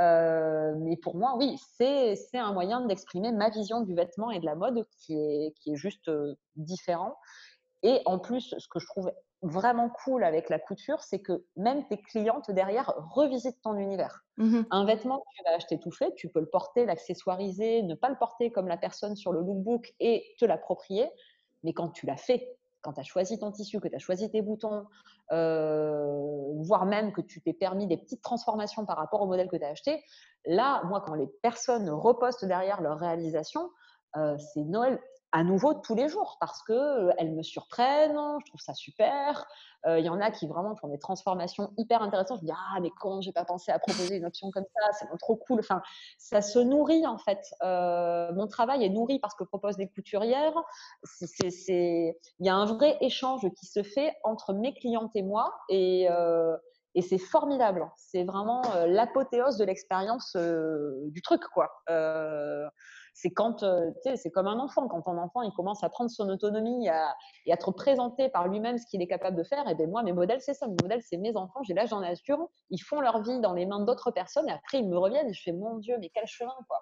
Euh, mais pour moi, oui, c'est un moyen d'exprimer ma vision du vêtement et de la mode qui est, qui est juste euh, différent. Et en plus, ce que je trouve vraiment cool avec la couture, c'est que même tes clientes derrière revisitent ton univers. Mmh un vêtement que tu vas acheter tout fait, tu peux le porter, l'accessoiriser, ne pas le porter comme la personne sur le lookbook et te l'approprier. Mais quand tu l'as fait, quand tu as choisi ton tissu, que tu as choisi tes boutons, euh, voire même que tu t'es permis des petites transformations par rapport au modèle que tu as acheté, là, moi, quand les personnes repostent derrière leur réalisation, euh, c'est Noël à nouveau tous les jours parce que elles me surprennent, je trouve ça super. Il y en a qui vraiment font des transformations hyper intéressantes. Je dis ah mais comment j'ai pas pensé à proposer une option comme ça, c'est trop cool. Enfin, ça se nourrit en fait. mon travail est nourri parce que proposent des couturières. C'est, il y a un vrai échange qui se fait entre mes clientes et moi et et c'est formidable. C'est vraiment l'apothéose de l'expérience du truc, quoi c'est quand, euh, c'est comme un enfant. Quand ton enfant, il commence à prendre son autonomie et à être présenté par lui-même ce qu'il est capable de faire, et ben moi, mes modèles, c'est ça. Mes modèles, c'est mes enfants. J'ai l'âge d'en assure. Ils font leur vie dans les mains d'autres personnes et après, ils me reviennent et je fais, mon Dieu, mais quel chemin, quoi.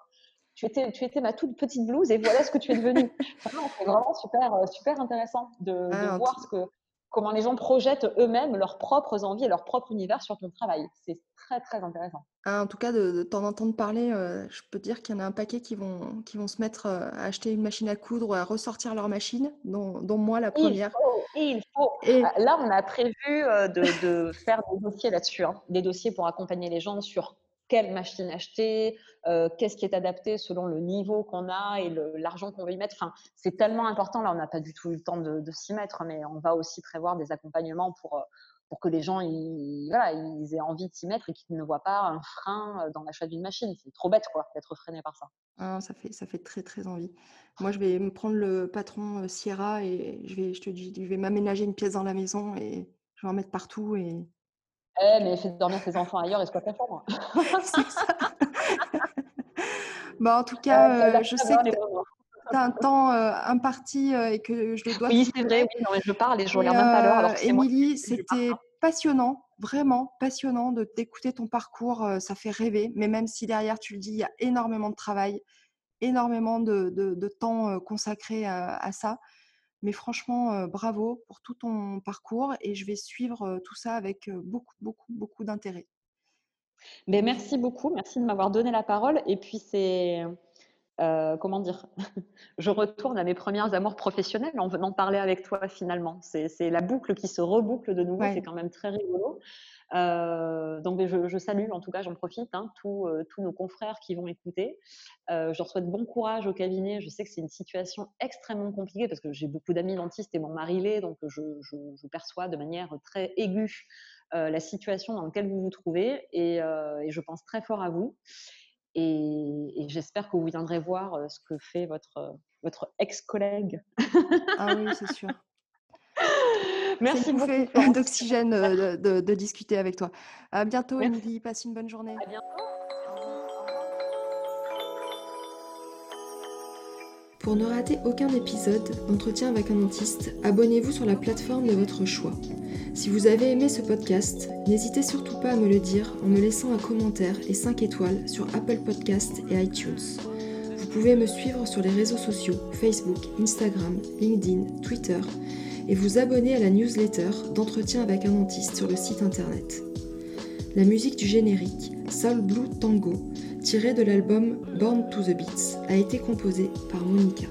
Tu étais, tu étais ma toute petite blouse et voilà ce que tu es devenue. [laughs] c'est vraiment super, euh, super intéressant de, ah, voir ce que, comment les gens projettent eux-mêmes leurs propres envies et leur propre univers sur ton travail. C'est très, très intéressant. Ah, en tout cas, de, t'en entendre parler, euh, je peux te dire qu'il y en a un paquet qui vont, qui vont se mettre euh, à acheter une machine à coudre ou à ressortir leur machine, dont, dont moi la première. Il faut, Et... Ah, là, on a prévu euh, de, de faire des dossiers là-dessus, hein. des dossiers pour accompagner les gens sur quelle machine acheter, euh, qu'est-ce qui est adapté selon le niveau qu'on a et l'argent qu'on veut y mettre. Enfin, c'est tellement important. Là, on n'a pas du tout eu le temps de, s'y mettre, mais on va aussi prévoir des accompagnements pour, euh, pour que les gens ils, aient envie de s'y mettre et qu'ils ne voient pas un frein euh, dans l'achat d'une machine. C'est trop bête quoi, d'être freiné par ça. Ah, ça, fait, ça fait très très envie. Moi, je vais me prendre le patron Sierra et je vais, je je vais m'aménager une pièce dans la maison et je vais en mettre partout et eh, mais fais dormir tes enfants ailleurs et sois ta chambre. [laughs] C'est ça. bah, en tout cas, euh, je sais que tu as un temps euh, imparti euh, et que je le dois. Oui, c'est vrai, oui, non, je parle et je regarde même pas l'heure. Émilie, c'était passionnant, vraiment passionnant de t'écouter ton parcours. ça fait rêver, mais même si derrière tu le dis, il y a énormément de travail, énormément de, de, temps consacré à ça. Mais franchement, bravo pour tout ton parcours et je vais suivre tout ça avec beaucoup, beaucoup, beaucoup d'intérêt. Mais merci beaucoup, merci de m'avoir donné la parole. Et puis c'est, comment dire, [laughs] je retourne à mes premières amours professionnelles en venant parler avec toi finalement. C'est la boucle qui se reboucle de nouveau, c'est quand même très rigolo. Euh, donc je, salue, en tout cas j'en profite, hein, euh, tous nos confrères qui vont écouter. Euh, je leur souhaite bon courage au cabinet. Je sais que c'est une situation extrêmement compliquée parce que j'ai beaucoup d'amis dentistes et mon mari l'est, donc je, perçois de manière très aiguë la situation dans laquelle vous vous trouvez et, je pense très fort à vous. Et, et j'espère que vous viendrez voir ce que fait votre, votre ex-collègue. ah oui, c'est sûr. [laughs] Merci beaucoup. d'oxygène euh, de, discuter avec toi. À bientôt, Émilie. Passe une bonne journée. À bientôt. Pour ne rater aucun épisode d'entretien avec un dentiste, abonnez-vous sur la plateforme de votre choix. Si vous avez aimé ce podcast, n'hésitez surtout pas à me le dire en me laissant un commentaire et 5 étoiles sur Apple Podcast et iTunes. Vous pouvez me suivre sur les réseaux sociaux Facebook, Instagram, LinkedIn, Twitter et vous abonner à la newsletter d'entretien avec un dentiste sur le site internet. La musique du générique, Soul Blue Tango, tirée de l'album Born to the Beats, a été composée par Monica.